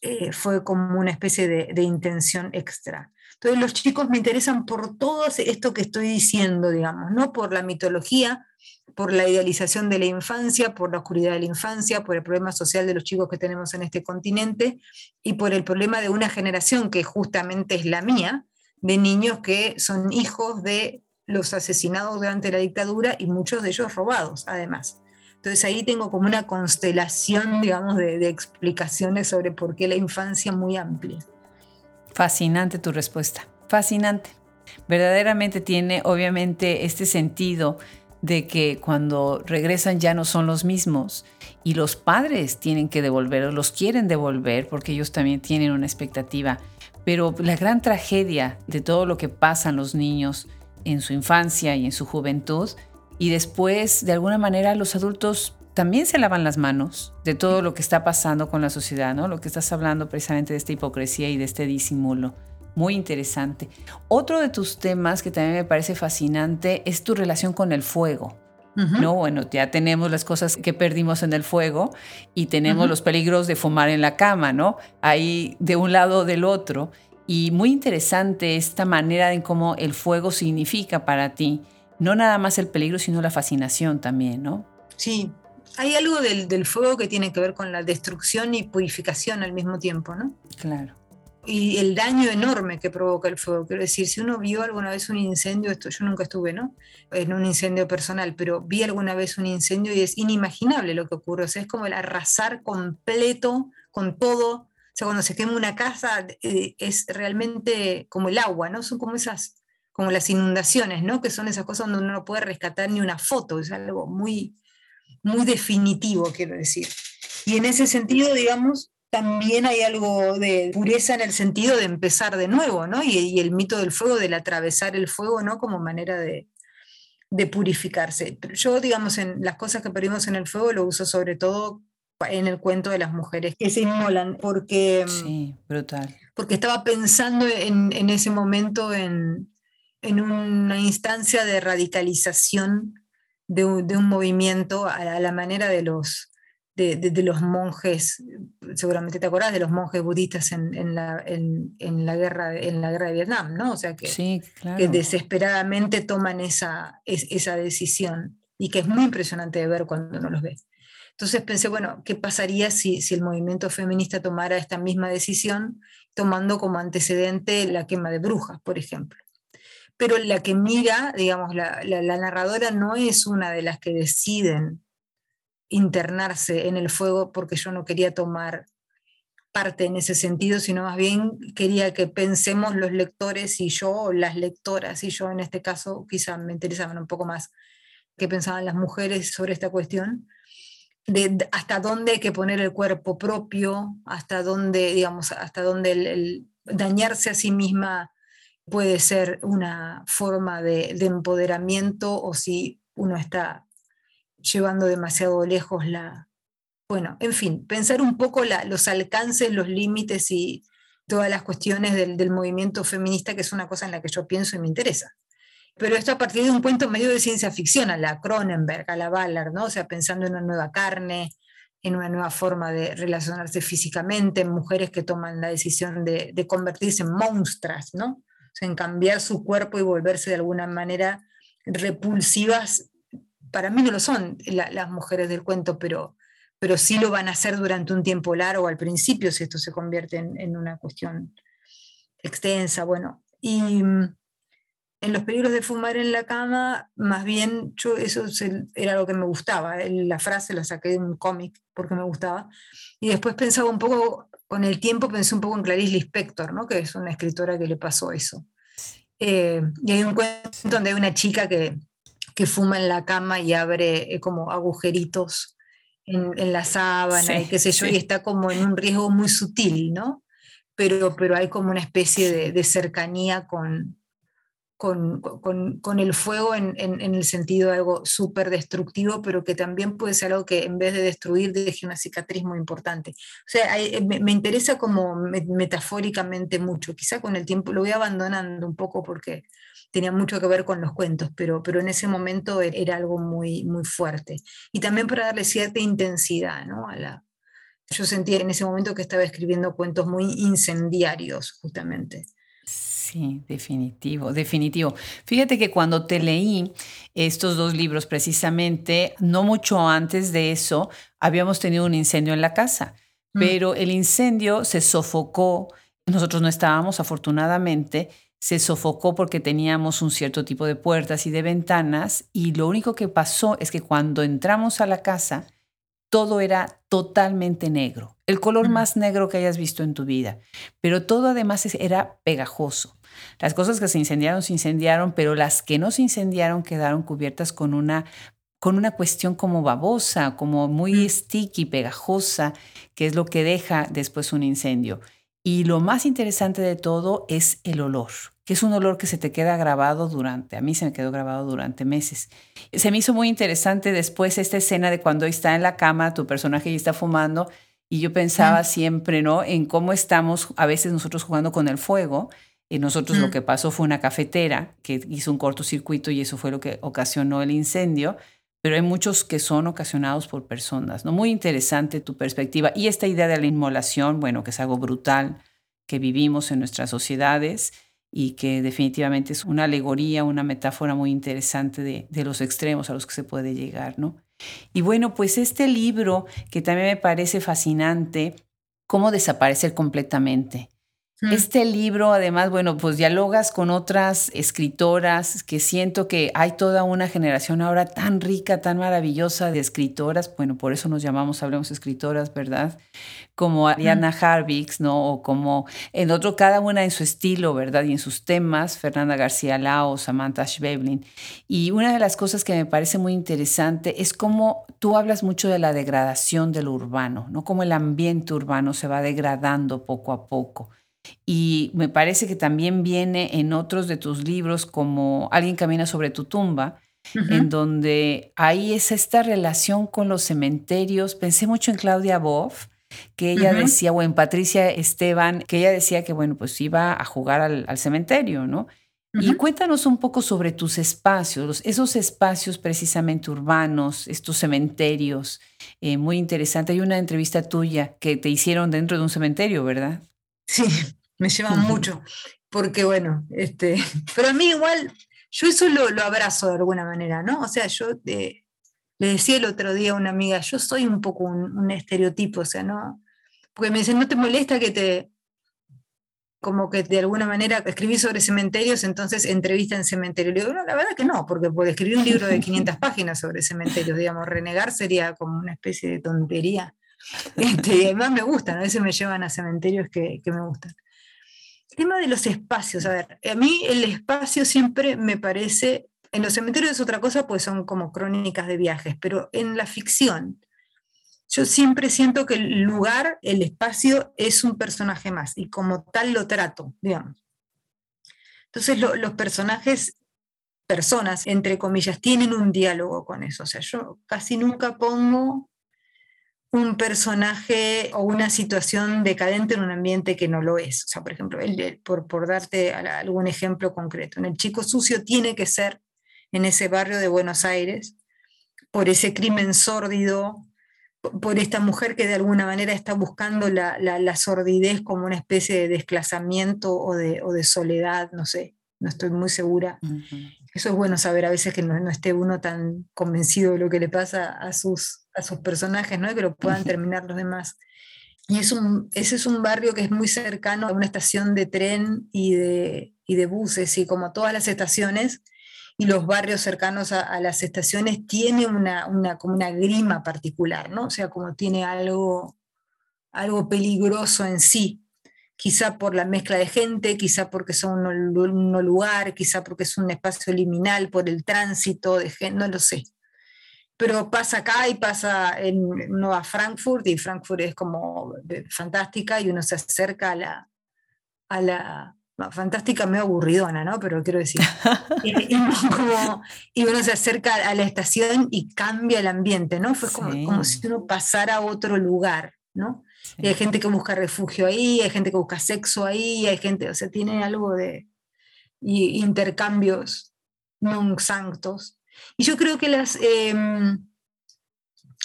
[SPEAKER 2] eh, fue como una especie de, de intención extra. Entonces los chicos me interesan por todo esto que estoy diciendo, digamos, no por la mitología, por la idealización de la infancia, por la oscuridad de la infancia, por el problema social de los chicos que tenemos en este continente y por el problema de una generación que justamente es la mía, de niños que son hijos de los asesinados durante la dictadura y muchos de ellos robados, además. Entonces ahí tengo como una constelación, digamos, de, explicaciones sobre por qué la infancia muy amplia.
[SPEAKER 1] Fascinante tu respuesta, fascinante. Verdaderamente tiene obviamente este sentido de que cuando regresan ya no son los mismos y los padres tienen que devolver, los quieren devolver porque ellos también tienen una expectativa. Pero la gran tragedia de todo lo que pasan los niños en su infancia y en su juventud y después de alguna manera los adultos también se lavan las manos de todo lo que está pasando con la sociedad, ¿no? Lo que estás hablando precisamente de esta hipocresía y de este disimulo. Muy interesante. Otro de tus temas que también me parece fascinante es tu relación con el fuego. No, bueno, ya tenemos las cosas que perdimos en el fuego y tenemos los peligros de fumar en la cama, ¿no? Ahí de un lado o del otro. Y muy interesante esta manera en cómo el fuego significa para ti, no nada más el peligro, sino la fascinación también, ¿no?
[SPEAKER 2] Sí, hay algo del, fuego que tiene que ver con la destrucción y purificación al mismo tiempo, ¿no?
[SPEAKER 1] Claro.
[SPEAKER 2] Y el daño enorme que provoca el fuego. Quiero decir, si uno vio alguna vez un incendio, esto yo nunca estuve, ¿no? En un incendio personal, pero vi alguna vez un incendio y es inimaginable lo que ocurre. O sea, es como el arrasar completo con todo. O sea, cuando se quema una casa eh, es realmente como el agua, ¿no? Son como esas, como las inundaciones, ¿no? Que son esas cosas donde uno no puede rescatar ni una foto. Es algo muy, muy definitivo, quiero decir. Y en ese sentido, digamos, también hay algo de pureza en el sentido de empezar de nuevo, ¿no? Y, el mito del fuego, del atravesar el fuego, ¿no? Como manera de, de purificarse. Yo, digamos, en las cosas que perdimos en el fuego lo uso sobre todo en el cuento de las mujeres que se inmolan, porque,
[SPEAKER 1] sí, brutal.
[SPEAKER 2] porque estaba pensando en, en ese momento en, en, una instancia de radicalización de un, de un movimiento a la, manera de los, de, de, los monjes, seguramente te acordás de los monjes budistas en, en, la, en, la, guerra, en la guerra de Vietnam, ¿no? O sea, que,
[SPEAKER 1] sí, claro.
[SPEAKER 2] que desesperadamente toman esa, esa decisión y que es muy impresionante de ver cuando uno los ve. Entonces pensé, bueno, ¿qué pasaría si, si el movimiento feminista tomara esta misma decisión, tomando como antecedente la quema de brujas, por ejemplo? Pero la que mira, digamos, la, la, la narradora no es una de las que deciden internarse en el fuego porque yo no quería tomar parte en ese sentido, sino más bien quería que pensemos los lectores y yo, las lectoras y yo en este caso, quizá me interesaban un poco más que pensaban las mujeres sobre esta cuestión, de, hasta dónde hay que poner el cuerpo propio, hasta dónde, digamos, hasta dónde dañarse a sí misma puede ser una forma de, empoderamiento o si uno está llevando demasiado lejos la... Bueno, en fin, pensar un poco los alcances, los límites y todas las cuestiones del, del movimiento feminista, que es una cosa en la que yo pienso y me interesa pero esto a partir de un cuento medio de ciencia ficción, a la Cronenberg, a la Ballard, ¿no? O sea, pensando en una nueva carne, en una nueva forma de relacionarse físicamente, en mujeres que toman la decisión de, de convertirse en monstruas, ¿no? O sea, en cambiar su cuerpo y volverse de alguna manera repulsivas. Para mí no lo son la, las mujeres del cuento, pero, pero sí lo van a hacer durante un tiempo largo al principio, si esto se convierte en, en una cuestión extensa. Bueno, y en los peligros de fumar en la cama, más bien yo eso era lo que me gustaba. La frase la saqué de un cómic porque me gustaba. Y después pensaba un poco, con el tiempo pensé un poco en Clarice Lispector, ¿no? que es una escritora que le pasó eso. Eh, y hay un cuento donde hay una chica que, que fuma en la cama y abre eh, como agujeritos en, en la sábana y qué sé yo, y está como en un riesgo muy sutil, ¿no? Pero, pero hay como una especie de, de cercanía con, con, con, con, el fuego en, en, en, el sentido de algo súper destructivo, pero que también puede ser algo que en vez de destruir deje una cicatriz muy importante. O sea, hay, me, me, interesa como metafóricamente mucho, quizá con el tiempo lo voy abandonando un poco porque tenía mucho que ver con los cuentos, pero, pero en ese momento e, era algo muy, muy fuerte. Y también para darle cierta intensidad ¿no? a la... Yo sentía en ese momento que estaba escribiendo cuentos muy incendiarios, justamente.
[SPEAKER 1] Sí, definitivo, definitivo. Fíjate que cuando te leí estos dos libros precisamente, no mucho antes de eso, habíamos tenido un incendio en la casa, mm. pero el incendio se sofocó, nosotros no estábamos afortunadamente, se sofocó porque teníamos un cierto tipo de puertas y de ventanas y lo único que pasó es que cuando entramos a la casa, todo era totalmente negro, el color más negro que hayas visto en tu vida, pero todo además era pegajoso. Las cosas que se incendiaron se incendiaron, pero las que no se incendiaron quedaron cubiertas con una con una cuestión como babosa, como muy sticky, pegajosa, que es lo que deja después un incendio. Y lo más interesante de todo es el olor, que es un olor que se te queda grabado durante, a mí se me quedó grabado durante meses. Se me hizo muy interesante después esta escena de cuando está en la cama, tu personaje ya está fumando, y yo pensaba siempre, ¿no? En cómo estamos a veces nosotros jugando con el fuego y nosotros lo que pasó fue una cafetera que hizo un cortocircuito y eso fue lo que ocasionó el incendio, pero hay muchos que son ocasionados por personas. ¿no? Muy interesante tu perspectiva. Y esta idea de la inmolación, bueno, que es algo brutal que vivimos en nuestras sociedades y que definitivamente es una alegoría, una metáfora muy interesante de, de los extremos a los que se puede llegar, ¿no? Y bueno, pues este libro que también me parece fascinante, cómo desaparecer completamente. Este libro, además, bueno, pues dialogas con otras escritoras que siento que hay toda una generación ahora tan rica, tan maravillosa de escritoras. Bueno, por eso nos llamamos Hablemos Escritoras, ¿verdad? Como Ariana Harvix, ¿no? O como en otro, cada una en su estilo, ¿verdad? Y en sus temas, Fernanda García Lao, Samantha Schweblin. Y una de las cosas que me parece muy interesante es cómo tú hablas mucho de la degradación de lo urbano, ¿no? Cómo el ambiente urbano se va degradando poco a poco. Y me parece que también viene en otros de tus libros como Alguien camina sobre tu tumba, en donde ahí es esta relación con los cementerios. Pensé mucho en Claudia Boff, que ella decía, o en Patricia Esteban, que ella decía que, bueno, pues iba a jugar al, cementerio, ¿no? Y cuéntanos un poco sobre tus espacios, esos espacios precisamente urbanos, estos cementerios. Eh, muy interesante. Hay una entrevista tuya que te hicieron dentro de un cementerio, ¿verdad?
[SPEAKER 2] Sí, me llevan mucho, porque bueno, este, pero a mí igual, yo eso lo, abrazo de alguna manera, ¿no? O sea, yo eh, le decía el otro día a una amiga, yo soy un poco un, estereotipo, o sea, ¿no? Porque me dicen, ¿no te molesta que te, como que de alguna manera escribí sobre cementerios, entonces entrevista en cementerio. Le digo, no, la verdad que no, porque por escribir un libro de 500 páginas sobre cementerios, digamos, renegar sería como una especie de tontería. Este, además me gustan, a veces me llevan a cementerios que, me gustan. El tema de los espacios, a ver, a mí el espacio siempre me parece en los cementerios es otra cosa, pues son como crónicas de viajes, pero en la ficción, yo siempre siento que el lugar, el espacio, es un personaje más y como tal lo trato, digamos. Entonces los personajes, personas, entre comillas, tienen un diálogo con eso. O sea, yo casi nunca pongo un personaje o una situación decadente en un ambiente que no lo es. O sea, por ejemplo, por, por darte algún ejemplo concreto, en el chico sucio tiene que ser en ese barrio de Buenos Aires, por ese crimen sórdido, por esta mujer que de alguna manera está buscando la, sordidez como una especie de desclasamiento o de, soledad, no sé, no estoy muy segura. Eso es bueno saber a veces que no, esté uno tan convencido de lo que le pasa a sus, a sus personajes, ¿no? que lo puedan terminar los demás. Y es un, ese es un barrio que es muy cercano a una estación de tren y de, y de buses, y como todas las estaciones, y los barrios cercanos a, las estaciones tienen una, una, como una grima particular, ¿no? O sea, como tiene algo, algo peligroso en sí, quizá por la mezcla de gente, quizá porque son un, lugar, quizá porque es un espacio liminal por el tránsito de gente, no lo sé. Pero pasa acá y pasa en Nueva Frankfurt, y Frankfurt es como fantástica, y uno se acerca a la, a la, fantástica, medio aburridona, ¿no? Pero quiero decir. y, uno se acerca a la estación y cambia el ambiente, ¿no? Fue como, como si uno pasara a otro lugar, ¿no? Y hay gente que busca refugio ahí, hay gente que busca sexo ahí, hay gente, o sea, tiene algo de intercambios non sanctos. Y yo creo que las, em,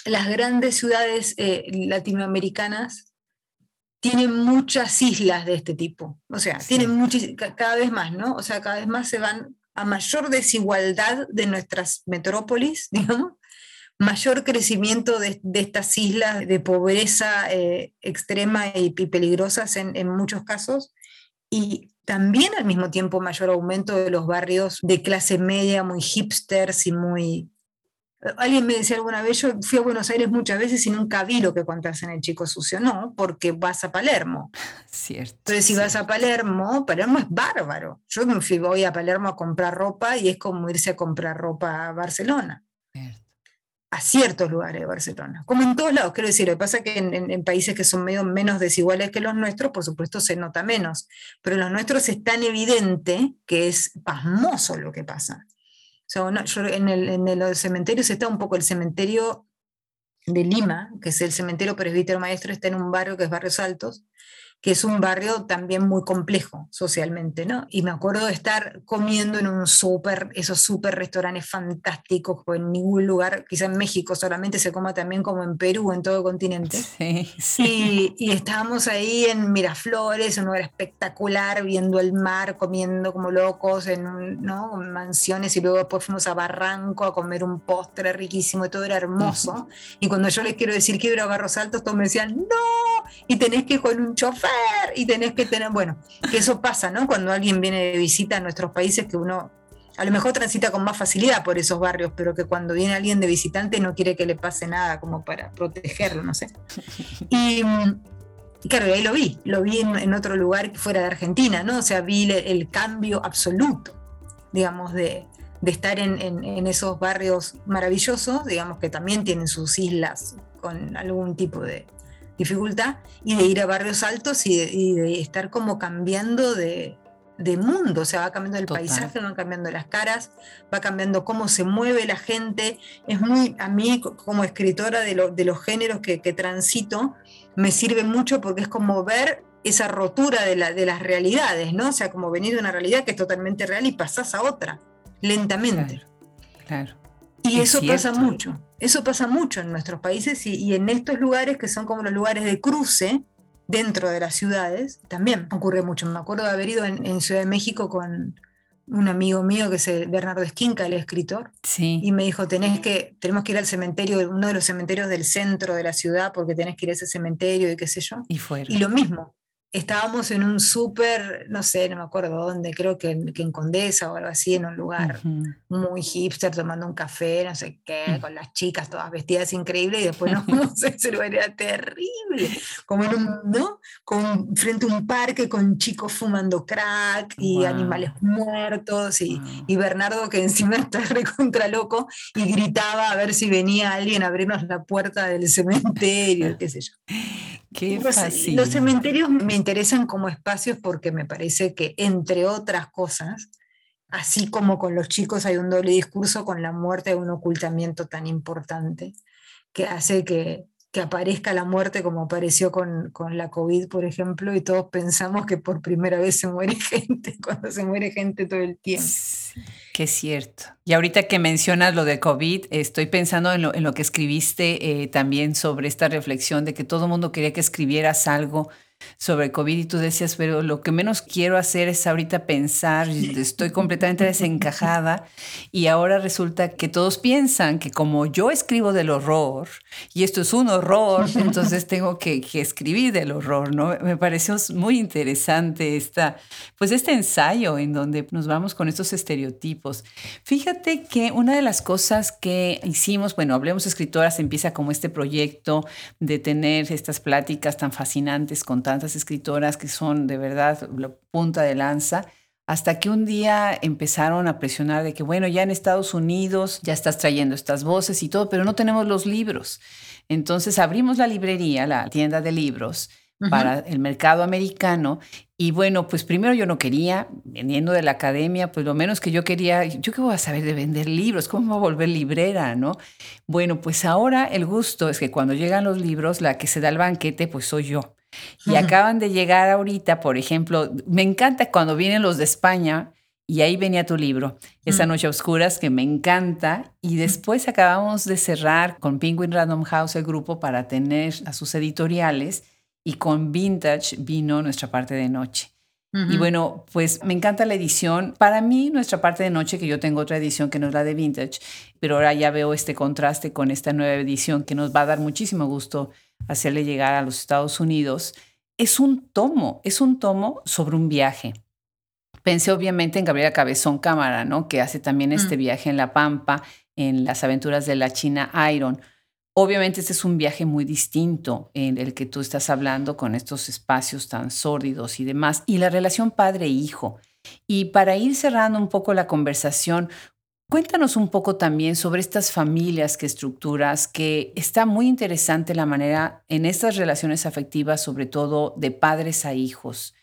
[SPEAKER 2] las grandes ciudades eh, latinoamericanas tienen muchas islas de este tipo. O sea, tienen cada vez más, ¿no? O sea, cada vez más se van a mayor desigualdad de nuestras metrópolis, digamos, mayor crecimiento de, estas islas de pobreza eh, extrema y, peligrosas en, en muchos casos, y también al mismo tiempo mayor aumento de los barrios de clase media muy hipsters y muy Alguien me decía alguna vez, yo fui a Buenos Aires muchas veces y nunca vi lo que contás en El Chico Sucio. No, porque vas a Palermo.
[SPEAKER 1] Cierto.
[SPEAKER 2] Entonces, si vas a Palermo, Palermo es bárbaro. Yo me fui, voy a Palermo a comprar ropa y es como irse a comprar ropa a Barcelona. A ciertos lugares de Barcelona. Como en todos lados, quiero decir. Lo que pasa es que en, países que son medio menos desiguales que los nuestros, por supuesto, se nota menos. Pero en los nuestros es tan evidente que es pasmoso lo que pasa en, el, en los cementerios está un poco el cementerio de Lima, que es el cementerio presbítero maestro, está en un barrio que es Barrios Altos, que es un barrio también muy complejo socialmente, ¿no? Y me acuerdo de estar comiendo en un súper, esos súper restaurantes fantásticos, que en ningún lugar, quizá en México solamente se coma también como en Perú, en todo el continente. Sí, sí. Y, estábamos ahí en Miraflores, un lugar espectacular, viendo el mar, comiendo como locos en ¿no? mansiones, y luego después fuimos a Barranco a comer un postre riquísimo, y todo era hermoso. Y cuando yo les quiero decir que iba a Barros Altos, todos me decían, no, y tenés que ir con un chofer y tenés que tener, bueno, que eso pasa, ¿no? Cuando alguien viene de visita a nuestros países, que uno a lo mejor transita con más facilidad por esos barrios, pero que cuando viene alguien de visitante no quiere que le pase nada como para protegerlo, no sé. Y, claro, ahí lo vi, lo vi en, otro lugar fuera de Argentina, ¿no? O sea, vi el, cambio absoluto, digamos, de, estar en, en, esos barrios maravillosos, digamos que también tienen sus islas con algún tipo de, dificultad y de ir a barrios altos y de, estar como cambiando de, de mundo, o sea, va cambiando el paisaje, van cambiando las caras, va cambiando cómo se mueve la gente. Es muy, a mí como escritora de, los géneros que, transito, me sirve mucho porque es como ver esa rotura de, las realidades, ¿no? O sea, como venir de una realidad que es totalmente real y pasás a otra, lentamente.
[SPEAKER 1] Claro.
[SPEAKER 2] Y eso pasa mucho, eso pasa mucho en nuestros países y, y en estos lugares que son como los lugares de cruce, dentro de las ciudades, también ocurre mucho. Me acuerdo de haber ido en, Ciudad de México con un amigo mío que es Bernardo Esquinca, el escritor,
[SPEAKER 1] sí.
[SPEAKER 2] y me dijo, tenés que, tenemos que ir al cementerio, uno de los cementerios del centro de la ciudad, porque tenés que ir a ese cementerio y qué sé yo.
[SPEAKER 1] Y
[SPEAKER 2] Y lo mismo, estábamos en un súper, no sé, no me acuerdo dónde, creo que, en Condesa o algo así, en un lugar muy hipster, tomando un café, no sé qué, mm. con las chicas todas vestidas increíbles, y después no, no sé, ese lugar era terrible, como en un, ¿no? Con, frente a un parque con chicos fumando crack y animales muertos, y, y, Bernardo que encima está recontra loco y gritaba a ver si venía alguien a abrirnos la puerta del cementerio, qué sé yo.
[SPEAKER 1] Qué fácil.
[SPEAKER 2] Los cementerios me interesan como espacios porque me parece que, entre otras cosas, así como con los chicos hay un doble discurso, con la muerte hay un ocultamiento tan importante que hace que, que aparezca la muerte como apareció con, con, la COVID, por ejemplo, y todos pensamos que por primera vez se muere gente, cuando se muere gente todo el tiempo.
[SPEAKER 1] Que es cierto. Y ahorita que mencionas lo de COVID, estoy pensando en lo, en lo que escribiste eh, también sobre esta reflexión de que todo el mundo quería que escribieras algo sobre COVID y tú decías, pero lo que menos quiero hacer es ahorita pensar, estoy completamente desencajada y ahora resulta que todos piensan que como yo escribo del horror y esto es un horror, entonces tengo que, escribir del horror, ¿no? Me pareció muy interesante esta, pues este ensayo en donde nos vamos con estos estereotipos. Fíjate que una de las cosas que hicimos, bueno, Hablemos Escritoras empieza como este proyecto de tener estas pláticas tan fascinantes con tantas escritoras que son de verdad la punta de lanza, hasta que un día empezaron a presionar de que, bueno, ya en Estados Unidos ya estás trayendo estas voces y todo, pero no tenemos los libros. Entonces abrimos la librería, la tienda de libros, para el mercado americano. Y bueno, pues primero yo no quería, veniendo de la academia, pues lo menos que yo quería, yo qué voy a saber de vender libros, cómo me voy a volver librera, ¿no? Bueno, pues ahora el gusto es que cuando llegan los libros, la que se da el banquete, pues soy yo. Y acaban de llegar ahorita, por ejemplo, me encanta cuando vienen los de España y ahí venía tu libro, Esa Noche Oscuras, que me encanta. Y después acabamos de cerrar con Penguin Random House el grupo para tener a sus editoriales y con Vintage vino nuestra parte de noche. Y bueno, pues me encanta la edición. Para mí, nuestra parte de noche, que yo tengo otra edición que no es la de Vintage, pero ahora ya veo este contraste con esta nueva edición que nos va a dar muchísimo gusto hacerle llegar a los Estados Unidos, es un tomo, es un tomo sobre un viaje. Pensé obviamente en Gabriela Cabezón Cámara, ¿no? que hace también este mm. viaje en La Pampa, en las aventuras de la China Iron. Obviamente este es un viaje muy distinto en el que tú estás hablando con estos espacios tan sórdidos y demás, y la relación padre-hijo. Y para ir cerrando un poco la conversación, Cuéntanos un poco también sobre estas familias que estructuras, que está muy interesante la manera en estas relaciones afectivas, sobre todo de padres a hijos.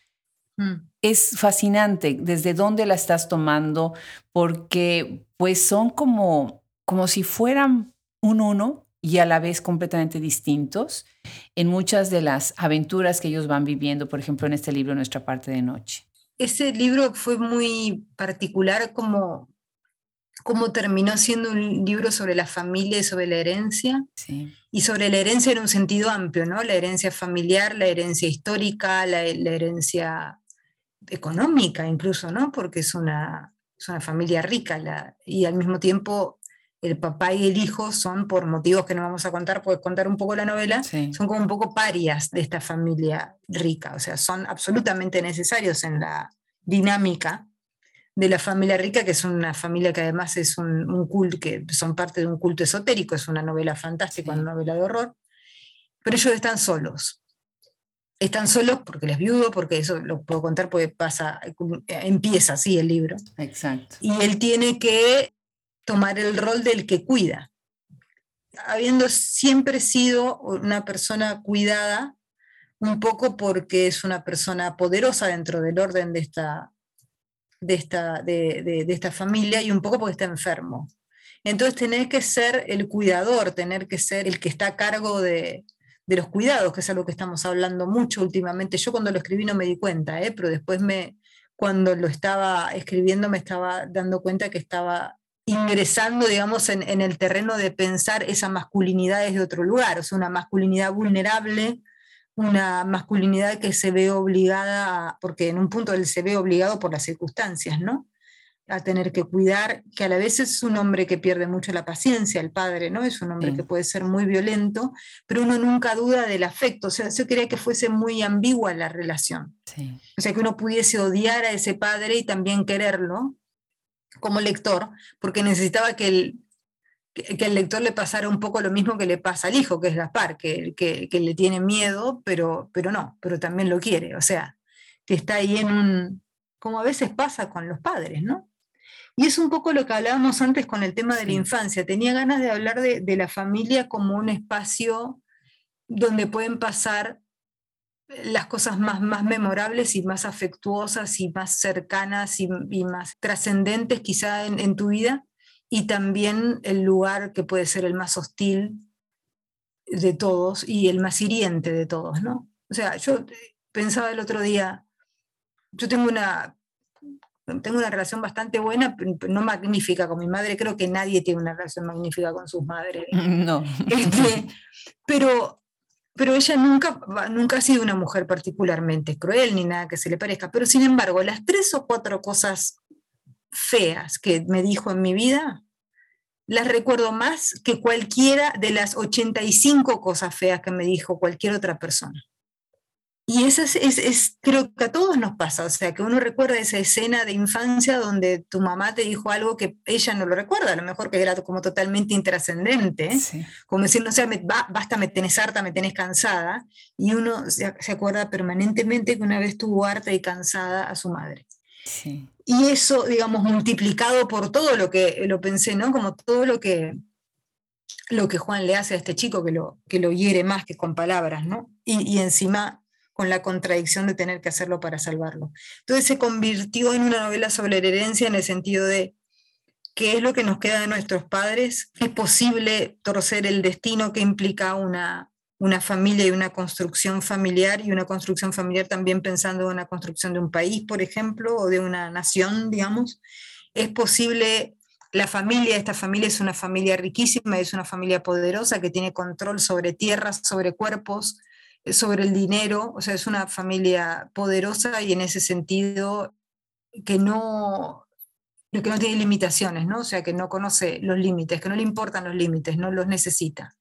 [SPEAKER 1] Mm. Es fascinante desde dónde la estás tomando, porque pues son como, como si fueran un uno y a la vez completamente distintos en muchas de las aventuras que ellos van viviendo, por ejemplo, en este libro, Nuestra parte de noche.
[SPEAKER 2] Ese libro fue muy particular como cómo terminó siendo un libro sobre la familia y sobre la herencia, y sobre la herencia en un sentido amplio, ¿no? La herencia familiar, la herencia histórica, la, herencia económica incluso, ¿no? Porque es una, una familia rica y al mismo tiempo el papá y el hijo son, por motivos que no vamos a contar, puedes contar un poco la novela, son como un poco parias de esta familia rica, o sea, son absolutamente necesarios en la dinámica de la familia rica, que es una familia que además es un, culto, que son parte de un culto esotérico, es una novela fantástica, una novela de horror, pero ellos están solos. Están solos porque les viudo, porque eso lo puedo contar porque pasa, empieza así el libro.
[SPEAKER 1] Exacto.
[SPEAKER 2] Y él tiene que tomar el rol del que cuida. Habiendo siempre sido una persona cuidada, un poco porque es una persona poderosa dentro del orden de esta de esta, de, esta familia y un poco porque está enfermo. Entonces tenés que ser el cuidador, tener que ser el que está a cargo de, los cuidados, que es algo que estamos hablando mucho últimamente. Yo cuando lo escribí no me di cuenta, ¿eh? pero después me, cuando lo estaba escribiendo me estaba dando cuenta que estaba ingresando, digamos, en, en, el terreno de pensar esa masculinidad desde otro lugar, o sea, una masculinidad vulnerable, una masculinidad que se ve obligada, porque en un punto él se ve obligado por las circunstancias, ¿no? A tener que cuidar, que a la vez es un hombre que pierde mucho la paciencia, el padre, ¿no? Es un hombre que puede ser muy violento, pero uno nunca duda del afecto. O sea, yo quería que fuese muy ambigua la relación. O sea, que uno pudiese odiar a ese padre y también quererlo como lector, porque necesitaba que el, que el lector le pasara un poco lo mismo que le pasa al hijo, que es Gaspar, que, que, que, le tiene miedo, pero, pero no, pero también lo quiere. O sea, que está ahí en un, como a veces pasa con los padres, ¿no? Y es un poco lo que hablábamos antes con el tema de la infancia. Tenía ganas de hablar de, de, la familia como un espacio donde pueden pasar las cosas más, más memorables y más afectuosas y más cercanas y, y más trascendentes quizá en, en tu vida y también el lugar que puede ser el más hostil de todos y el más hiriente de todos, ¿no? O sea, yo pensaba el otro día, yo tengo una, tengo una relación bastante buena, no magnífica con mi madre, creo que nadie tiene una relación magnífica con sus madres.
[SPEAKER 1] No.
[SPEAKER 2] Este, pero, pero ella nunca, nunca ha sido una mujer particularmente cruel ni nada que se le parezca, pero sin embargo, las tres o cuatro cosas feas que me dijo en mi vida, las recuerdo más que cualquiera de las 85 cosas feas que me dijo cualquier otra persona. Y eso es, es, creo que a todos nos pasa, o sea, que uno recuerda esa escena de infancia donde tu mamá te dijo algo que ella no lo recuerda, a lo mejor que era como totalmente intrascendente, como decir, no sé, me, basta, me tenés harta, me tenés cansada, y uno se, se acuerda permanentemente que una vez tuvo harta y cansada a su madre. Y eso, digamos, multiplicado por todo lo que lo pensé, ¿no? Como todo lo que, lo que Juan le hace a este chico, que lo, que lo hiere más que con palabras, ¿no? Y, encima con la contradicción de tener que hacerlo para salvarlo. Entonces se convirtió en una novela sobre la herencia en el sentido de qué es lo que nos queda de nuestros padres, es posible torcer el destino que implica una, una familia y una construcción familiar y una construcción familiar también pensando en una construcción de un país, por ejemplo, o de una nación, digamos. Es posible, la familia, esta familia es una familia riquísima, es una familia poderosa que tiene control sobre tierras, sobre cuerpos, eh, sobre el dinero, o sea, es una familia poderosa y en ese sentido que no, que no tiene limitaciones, ¿no? O sea, que no conoce los límites, que no le importan los límites, no los necesita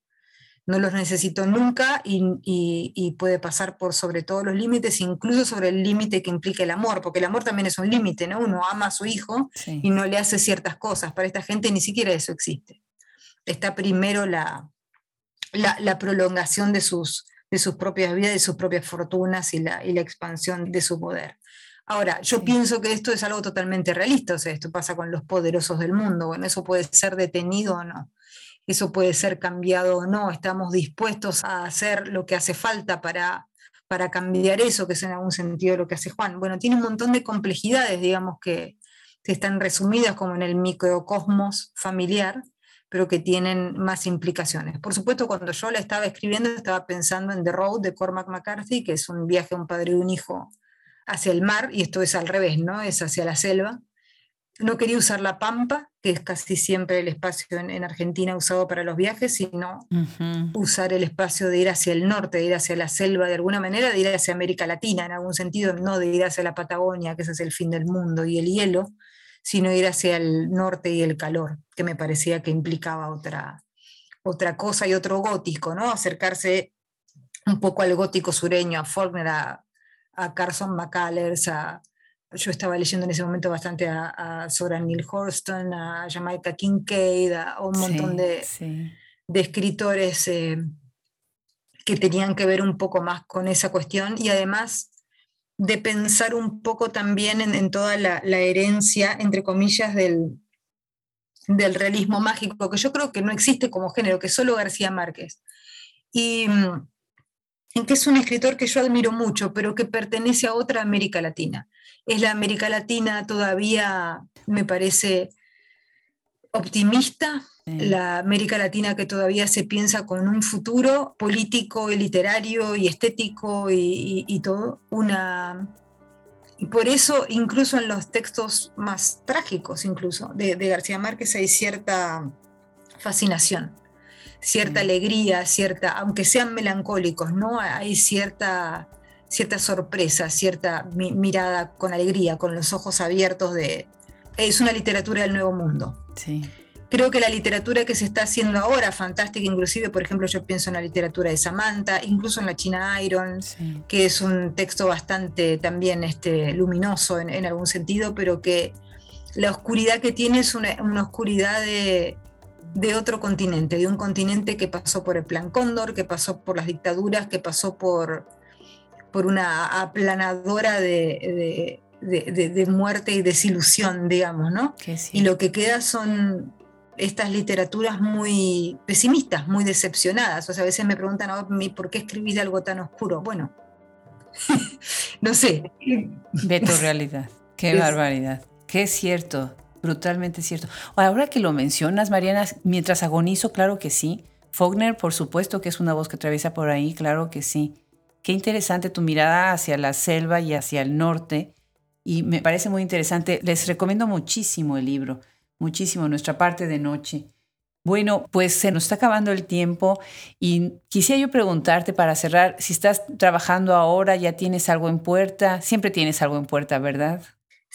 [SPEAKER 2] no los necesito nunca y, puede pasar por sobre todos los límites, incluso sobre el límite que implica el amor, porque el amor también es un límite, ¿no? Uno ama a su hijo y no le hace ciertas cosas. Para esta gente ni siquiera eso existe. Está primero la, la, prolongación de sus, de sus propias vidas, de sus propias fortunas y la, y la expansión de su poder. Ahora, yo pienso que esto es algo totalmente realista, o sea, esto pasa con los poderosos del mundo, bueno, eso puede ser detenido o no eso puede ser cambiado o no, estamos dispuestos a hacer lo que hace falta para, para cambiar eso, que es en algún sentido lo que hace Juan. Bueno, tiene un montón de complejidades, digamos, que, están resumidas como en el microcosmos familiar, pero que tienen más implicaciones. Por supuesto, cuando yo la estaba escribiendo, estaba pensando en The Road de Cormac McCarthy, que es un viaje de un padre y un hijo hacia el mar, y esto es al revés, ¿no? Es hacia la selva no quería usar la pampa, que es casi siempre el espacio en, Argentina usado para los viajes, sino usar el espacio de ir hacia el norte, de ir hacia la selva de alguna manera, de ir hacia América Latina en algún sentido, no de ir hacia la Patagonia, que ese es el fin del mundo, y el hielo, sino ir hacia el norte y el calor, que me parecía que implicaba otra, otra cosa y otro gótico, ¿no? Acercarse un poco al gótico sureño, a Faulkner, a, a Carson McCullers, a yo estaba leyendo en ese momento bastante a, a Sora Neil Horston, a Jamaica Kincaid, a, un montón de, de, escritores eh, que tenían que ver un poco más con esa cuestión y además de pensar un poco también en, toda la, la, herencia, entre comillas, del, del realismo mágico, que yo creo que no existe como género, que solo García Márquez. Y, en que es un escritor que yo admiro mucho, pero que pertenece a otra América Latina. Es la América Latina todavía, me parece, optimista, la América Latina que todavía se piensa con un futuro político y literario y estético y, todo, una... Y por eso, incluso en los textos más trágicos, incluso, de, García Márquez hay cierta fascinación, cierta alegría, cierta, aunque sean melancólicos, ¿no? Hay cierta, cierta sorpresa, cierta mirada con alegría, con los ojos abiertos de... Es una literatura del nuevo mundo.
[SPEAKER 1] Sí.
[SPEAKER 2] Creo que la literatura que se está haciendo ahora, fantástica, inclusive, por ejemplo, yo pienso en la literatura de Samantha, incluso en la China Iron, que es un texto bastante también este, luminoso en, algún sentido, pero que la oscuridad que tiene es una, oscuridad de, otro continente, de un continente que pasó por el Plan Cóndor, que pasó por las dictaduras, que pasó por, por una aplanadora de, muerte y desilusión, digamos, ¿no? Y lo que queda son estas literaturas muy pesimistas, muy decepcionadas. O sea, a veces me preguntan, a mí, ¿por qué escribís algo tan oscuro? Bueno, no sé.
[SPEAKER 1] Ve tu realidad. Qué barbaridad. Qué cierto, brutalmente cierto. Ahora que lo mencionas, Mariana, mientras agonizo, claro que sí. Faulkner, por supuesto que es una voz que atraviesa por ahí, claro que sí. Qué interesante tu mirada hacia la selva y hacia el norte. Y me parece muy interesante. Les recomiendo muchísimo el libro muchísimo nuestra parte de noche. Bueno, pues se nos está acabando el tiempo y quisiera yo preguntarte para cerrar, si estás trabajando ahora, ya tienes algo en puerta, siempre tienes algo en puerta, ¿verdad?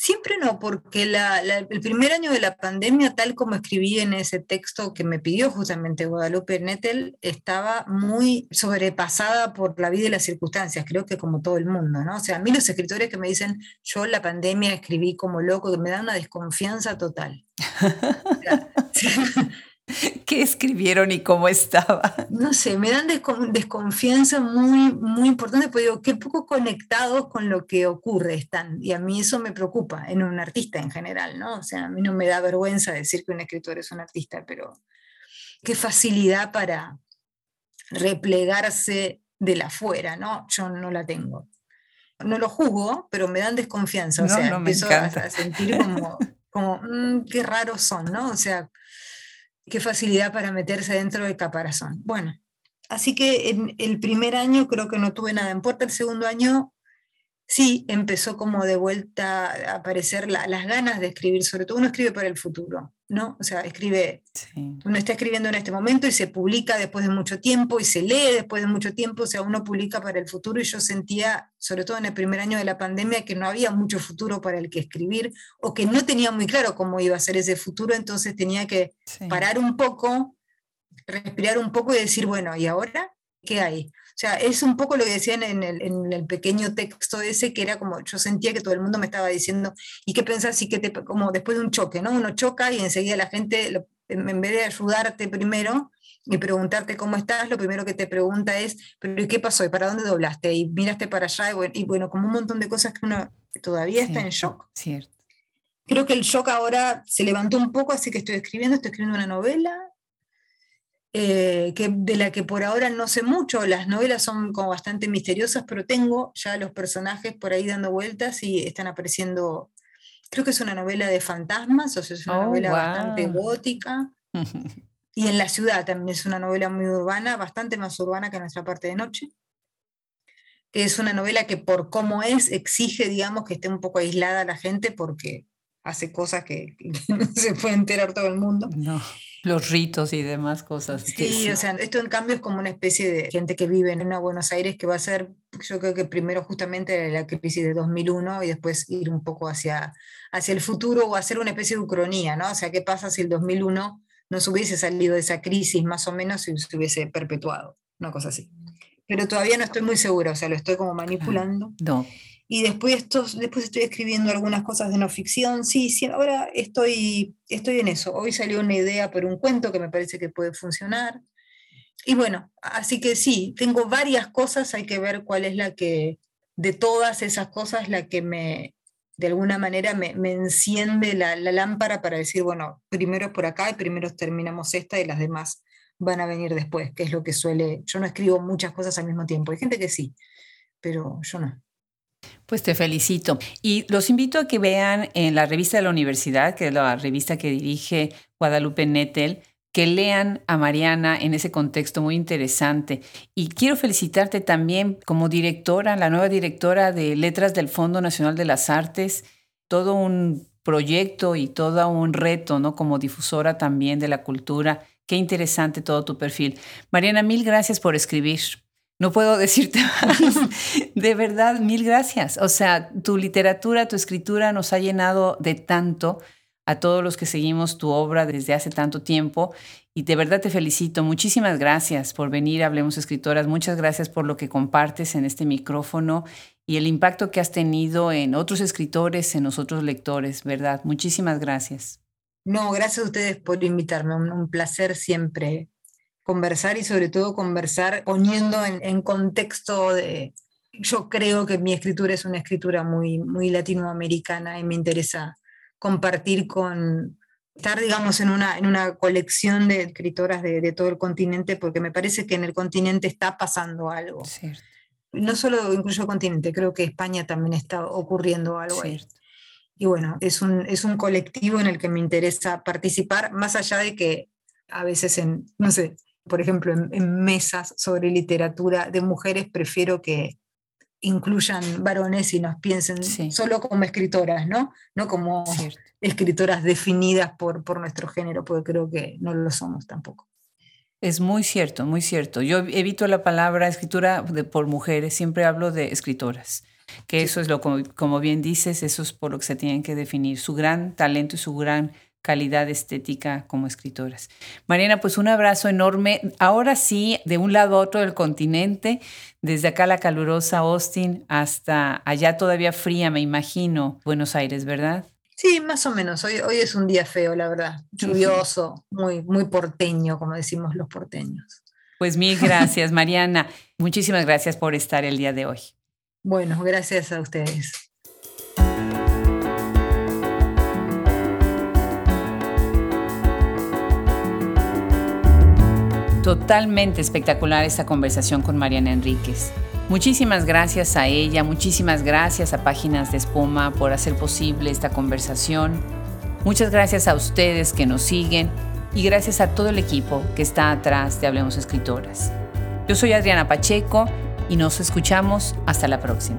[SPEAKER 2] Siempre no, porque el primer año de la pandemia, tal como escribí en ese texto que me pidió justamente Guadalupe Nettel, estaba muy sobrepasada por la vida y las circunstancias, creo que como todo el mundo, ¿no? O sea, a mí los escritores que me dicen, yo la pandemia escribí como loco, que me da una desconfianza total.
[SPEAKER 1] ¿Qué escribieron y cómo estaba?
[SPEAKER 2] No sé, me dan desconfianza muy, muy importante, porque digo, qué poco conectados con lo que ocurre están. Y a mí eso me preocupa en un artista en general, ¿no? O sea, a mí no me da vergüenza decir que un escritor es un artista, pero qué facilidad para replegarse de la fuera, ¿no? Yo no la tengo. No lo juzgo, pero me dan desconfianza. O sea, no empiezo a, sentir como, como mm, qué raros son, ¿no? O sea, qué facilidad para meterse dentro del caparazón. Bueno, así que en el primer año creo que no tuve nada en puerta, el segundo año sí empezó como de vuelta a aparecer las ganas de escribir, sobre todo uno escribe para el futuro, ¿no? O sea, escribe, uno está escribiendo en este momento y se publica después de mucho tiempo y se lee después de mucho tiempo, o sea, uno publica para el futuro y yo sentía, sobre todo en el primer año de la pandemia, que no había mucho futuro para el que escribir o que no tenía muy claro cómo iba a ser ese futuro, entonces tenía que parar un poco, respirar un poco y decir, bueno, ¿y ahora qué hay? O sea, es un poco lo que decían en el, pequeño texto ese, que era como, yo sentía que todo el mundo me estaba diciendo, ¿y qué pensás? Y que te, como después de un choque, ¿no? Uno choca y enseguida la gente, en vez de ayudarte primero y preguntarte cómo estás, lo primero que te pregunta es, ¿pero qué pasó? ¿Y para dónde doblaste? Y miraste para allá, y bueno, como un montón de cosas que uno todavía está en shock.
[SPEAKER 1] Cierto.
[SPEAKER 2] Creo que el shock ahora se levantó un poco, así que estoy escribiendo, estoy escribiendo una novela, eh, que, de la que por ahora no sé mucho. Las novelas son como bastante misteriosas, pero tengo ya los personajes por ahí dando vueltas y están apareciendo. Creo que es una novela de fantasmas, o sea, es una oh, novela bastante gótica. y en la ciudad también es una novela muy urbana, bastante más urbana que nuestra parte de noche. Que es una novela que por cómo es exige, digamos, que esté un poco aislada la gente porque hace cosas que, no se puede enterar todo el mundo.
[SPEAKER 1] No, los ritos y demás cosas.
[SPEAKER 2] Sí, o sea, esto en cambio es como una especie de gente que vive en una Buenos Aires que va a ser, yo creo que primero justamente la crisis de 2001 y después ir un poco hacia, hacia el futuro o hacer una especie de ucronía, ¿no? O sea, ¿qué pasa si el 2001 no se hubiese salido de esa crisis más o menos y se hubiese perpetuado? Una cosa así. Pero todavía no estoy muy segura, o sea, lo estoy como manipulando.
[SPEAKER 1] No.
[SPEAKER 2] Y después, estos, después estoy escribiendo algunas cosas de no ficción. Sí, sí, ahora estoy, estoy en eso. Hoy salió una idea por un cuento que me parece que puede funcionar. Y bueno, así que sí, tengo varias cosas, hay que ver cuál es la que, de todas esas cosas, la que me, de alguna manera, me, enciende la, lámpara para decir, bueno, primero por acá y primero terminamos esta y las demás van a venir después, que es lo que suele, yo no escribo muchas cosas al mismo tiempo, hay gente que sí, pero yo no.
[SPEAKER 1] Pues te felicito. Y los invito a que vean en la revista de la universidad, que es la revista que dirige Guadalupe Nettel, que lean a Mariana en ese contexto muy interesante. Y quiero felicitarte también como directora, la nueva directora de Letras del Fondo Nacional de las Artes, todo un proyecto y todo un reto, ¿no? Como difusora también de la cultura. Qué interesante todo tu perfil. Mariana, mil gracias por escribir. No puedo decirte más. De verdad, mil gracias. O sea, tu literatura, tu escritura nos ha llenado de tanto a todos los que seguimos tu obra desde hace tanto tiempo y de verdad te felicito. Muchísimas gracias por venir Hablemos Escritoras. Muchas gracias por lo que compartes en este micrófono y el impacto que has tenido en otros escritores, en nosotros lectores, ¿verdad? Muchísimas gracias.
[SPEAKER 2] No, gracias a ustedes por invitarme. Un, placer siempre conversar y sobre todo conversar poniendo en, en contexto de... Yo creo que mi escritura es una escritura muy, muy latinoamericana y me interesa compartir con, estar, digamos, en una, en una colección de escritoras de, todo el continente, porque me parece que en el continente está pasando algo. No solo incluso el continente, creo que España también está ocurriendo algo ahí. Y bueno, es un, es un colectivo en el que me interesa participar, más allá de que a veces en, no sé, por ejemplo, en mesas sobre literatura de mujeres prefiero que, incluyan varones y nos piensen solo como escritoras, ¿no? No como escritoras definidas por, por nuestro género, porque creo que no lo somos tampoco.
[SPEAKER 1] Es muy cierto, muy cierto. Yo evito la palabra escritura de, por mujeres, siempre hablo de escritoras, que eso es lo, como, como bien dices, eso es por lo que se tienen que definir, su gran talento y su gran calidad estética como escritoras. Mariana, pues un abrazo enorme. Ahora sí, de un lado a otro del continente, desde acá la calurosa Austin hasta allá todavía fría, me imagino, Buenos Aires, ¿verdad?
[SPEAKER 2] Sí, más o menos. Hoy, hoy es un día feo, la verdad. Lluvioso, muy, muy porteño, como decimos los porteños.
[SPEAKER 1] Pues mil gracias, Mariana. Muchísimas gracias por estar el día de hoy.
[SPEAKER 2] Bueno, gracias a ustedes.
[SPEAKER 1] Totalmente espectacular esta conversación con Mariana Enríquez. Muchísimas gracias a ella, muchísimas gracias a Páginas de Espuma por hacer posible esta conversación. Muchas gracias a ustedes que nos siguen y gracias a todo el equipo que está atrás de Hablemos Escritoras. Yo soy Adriana Pacheco y nos escuchamos hasta la próxima.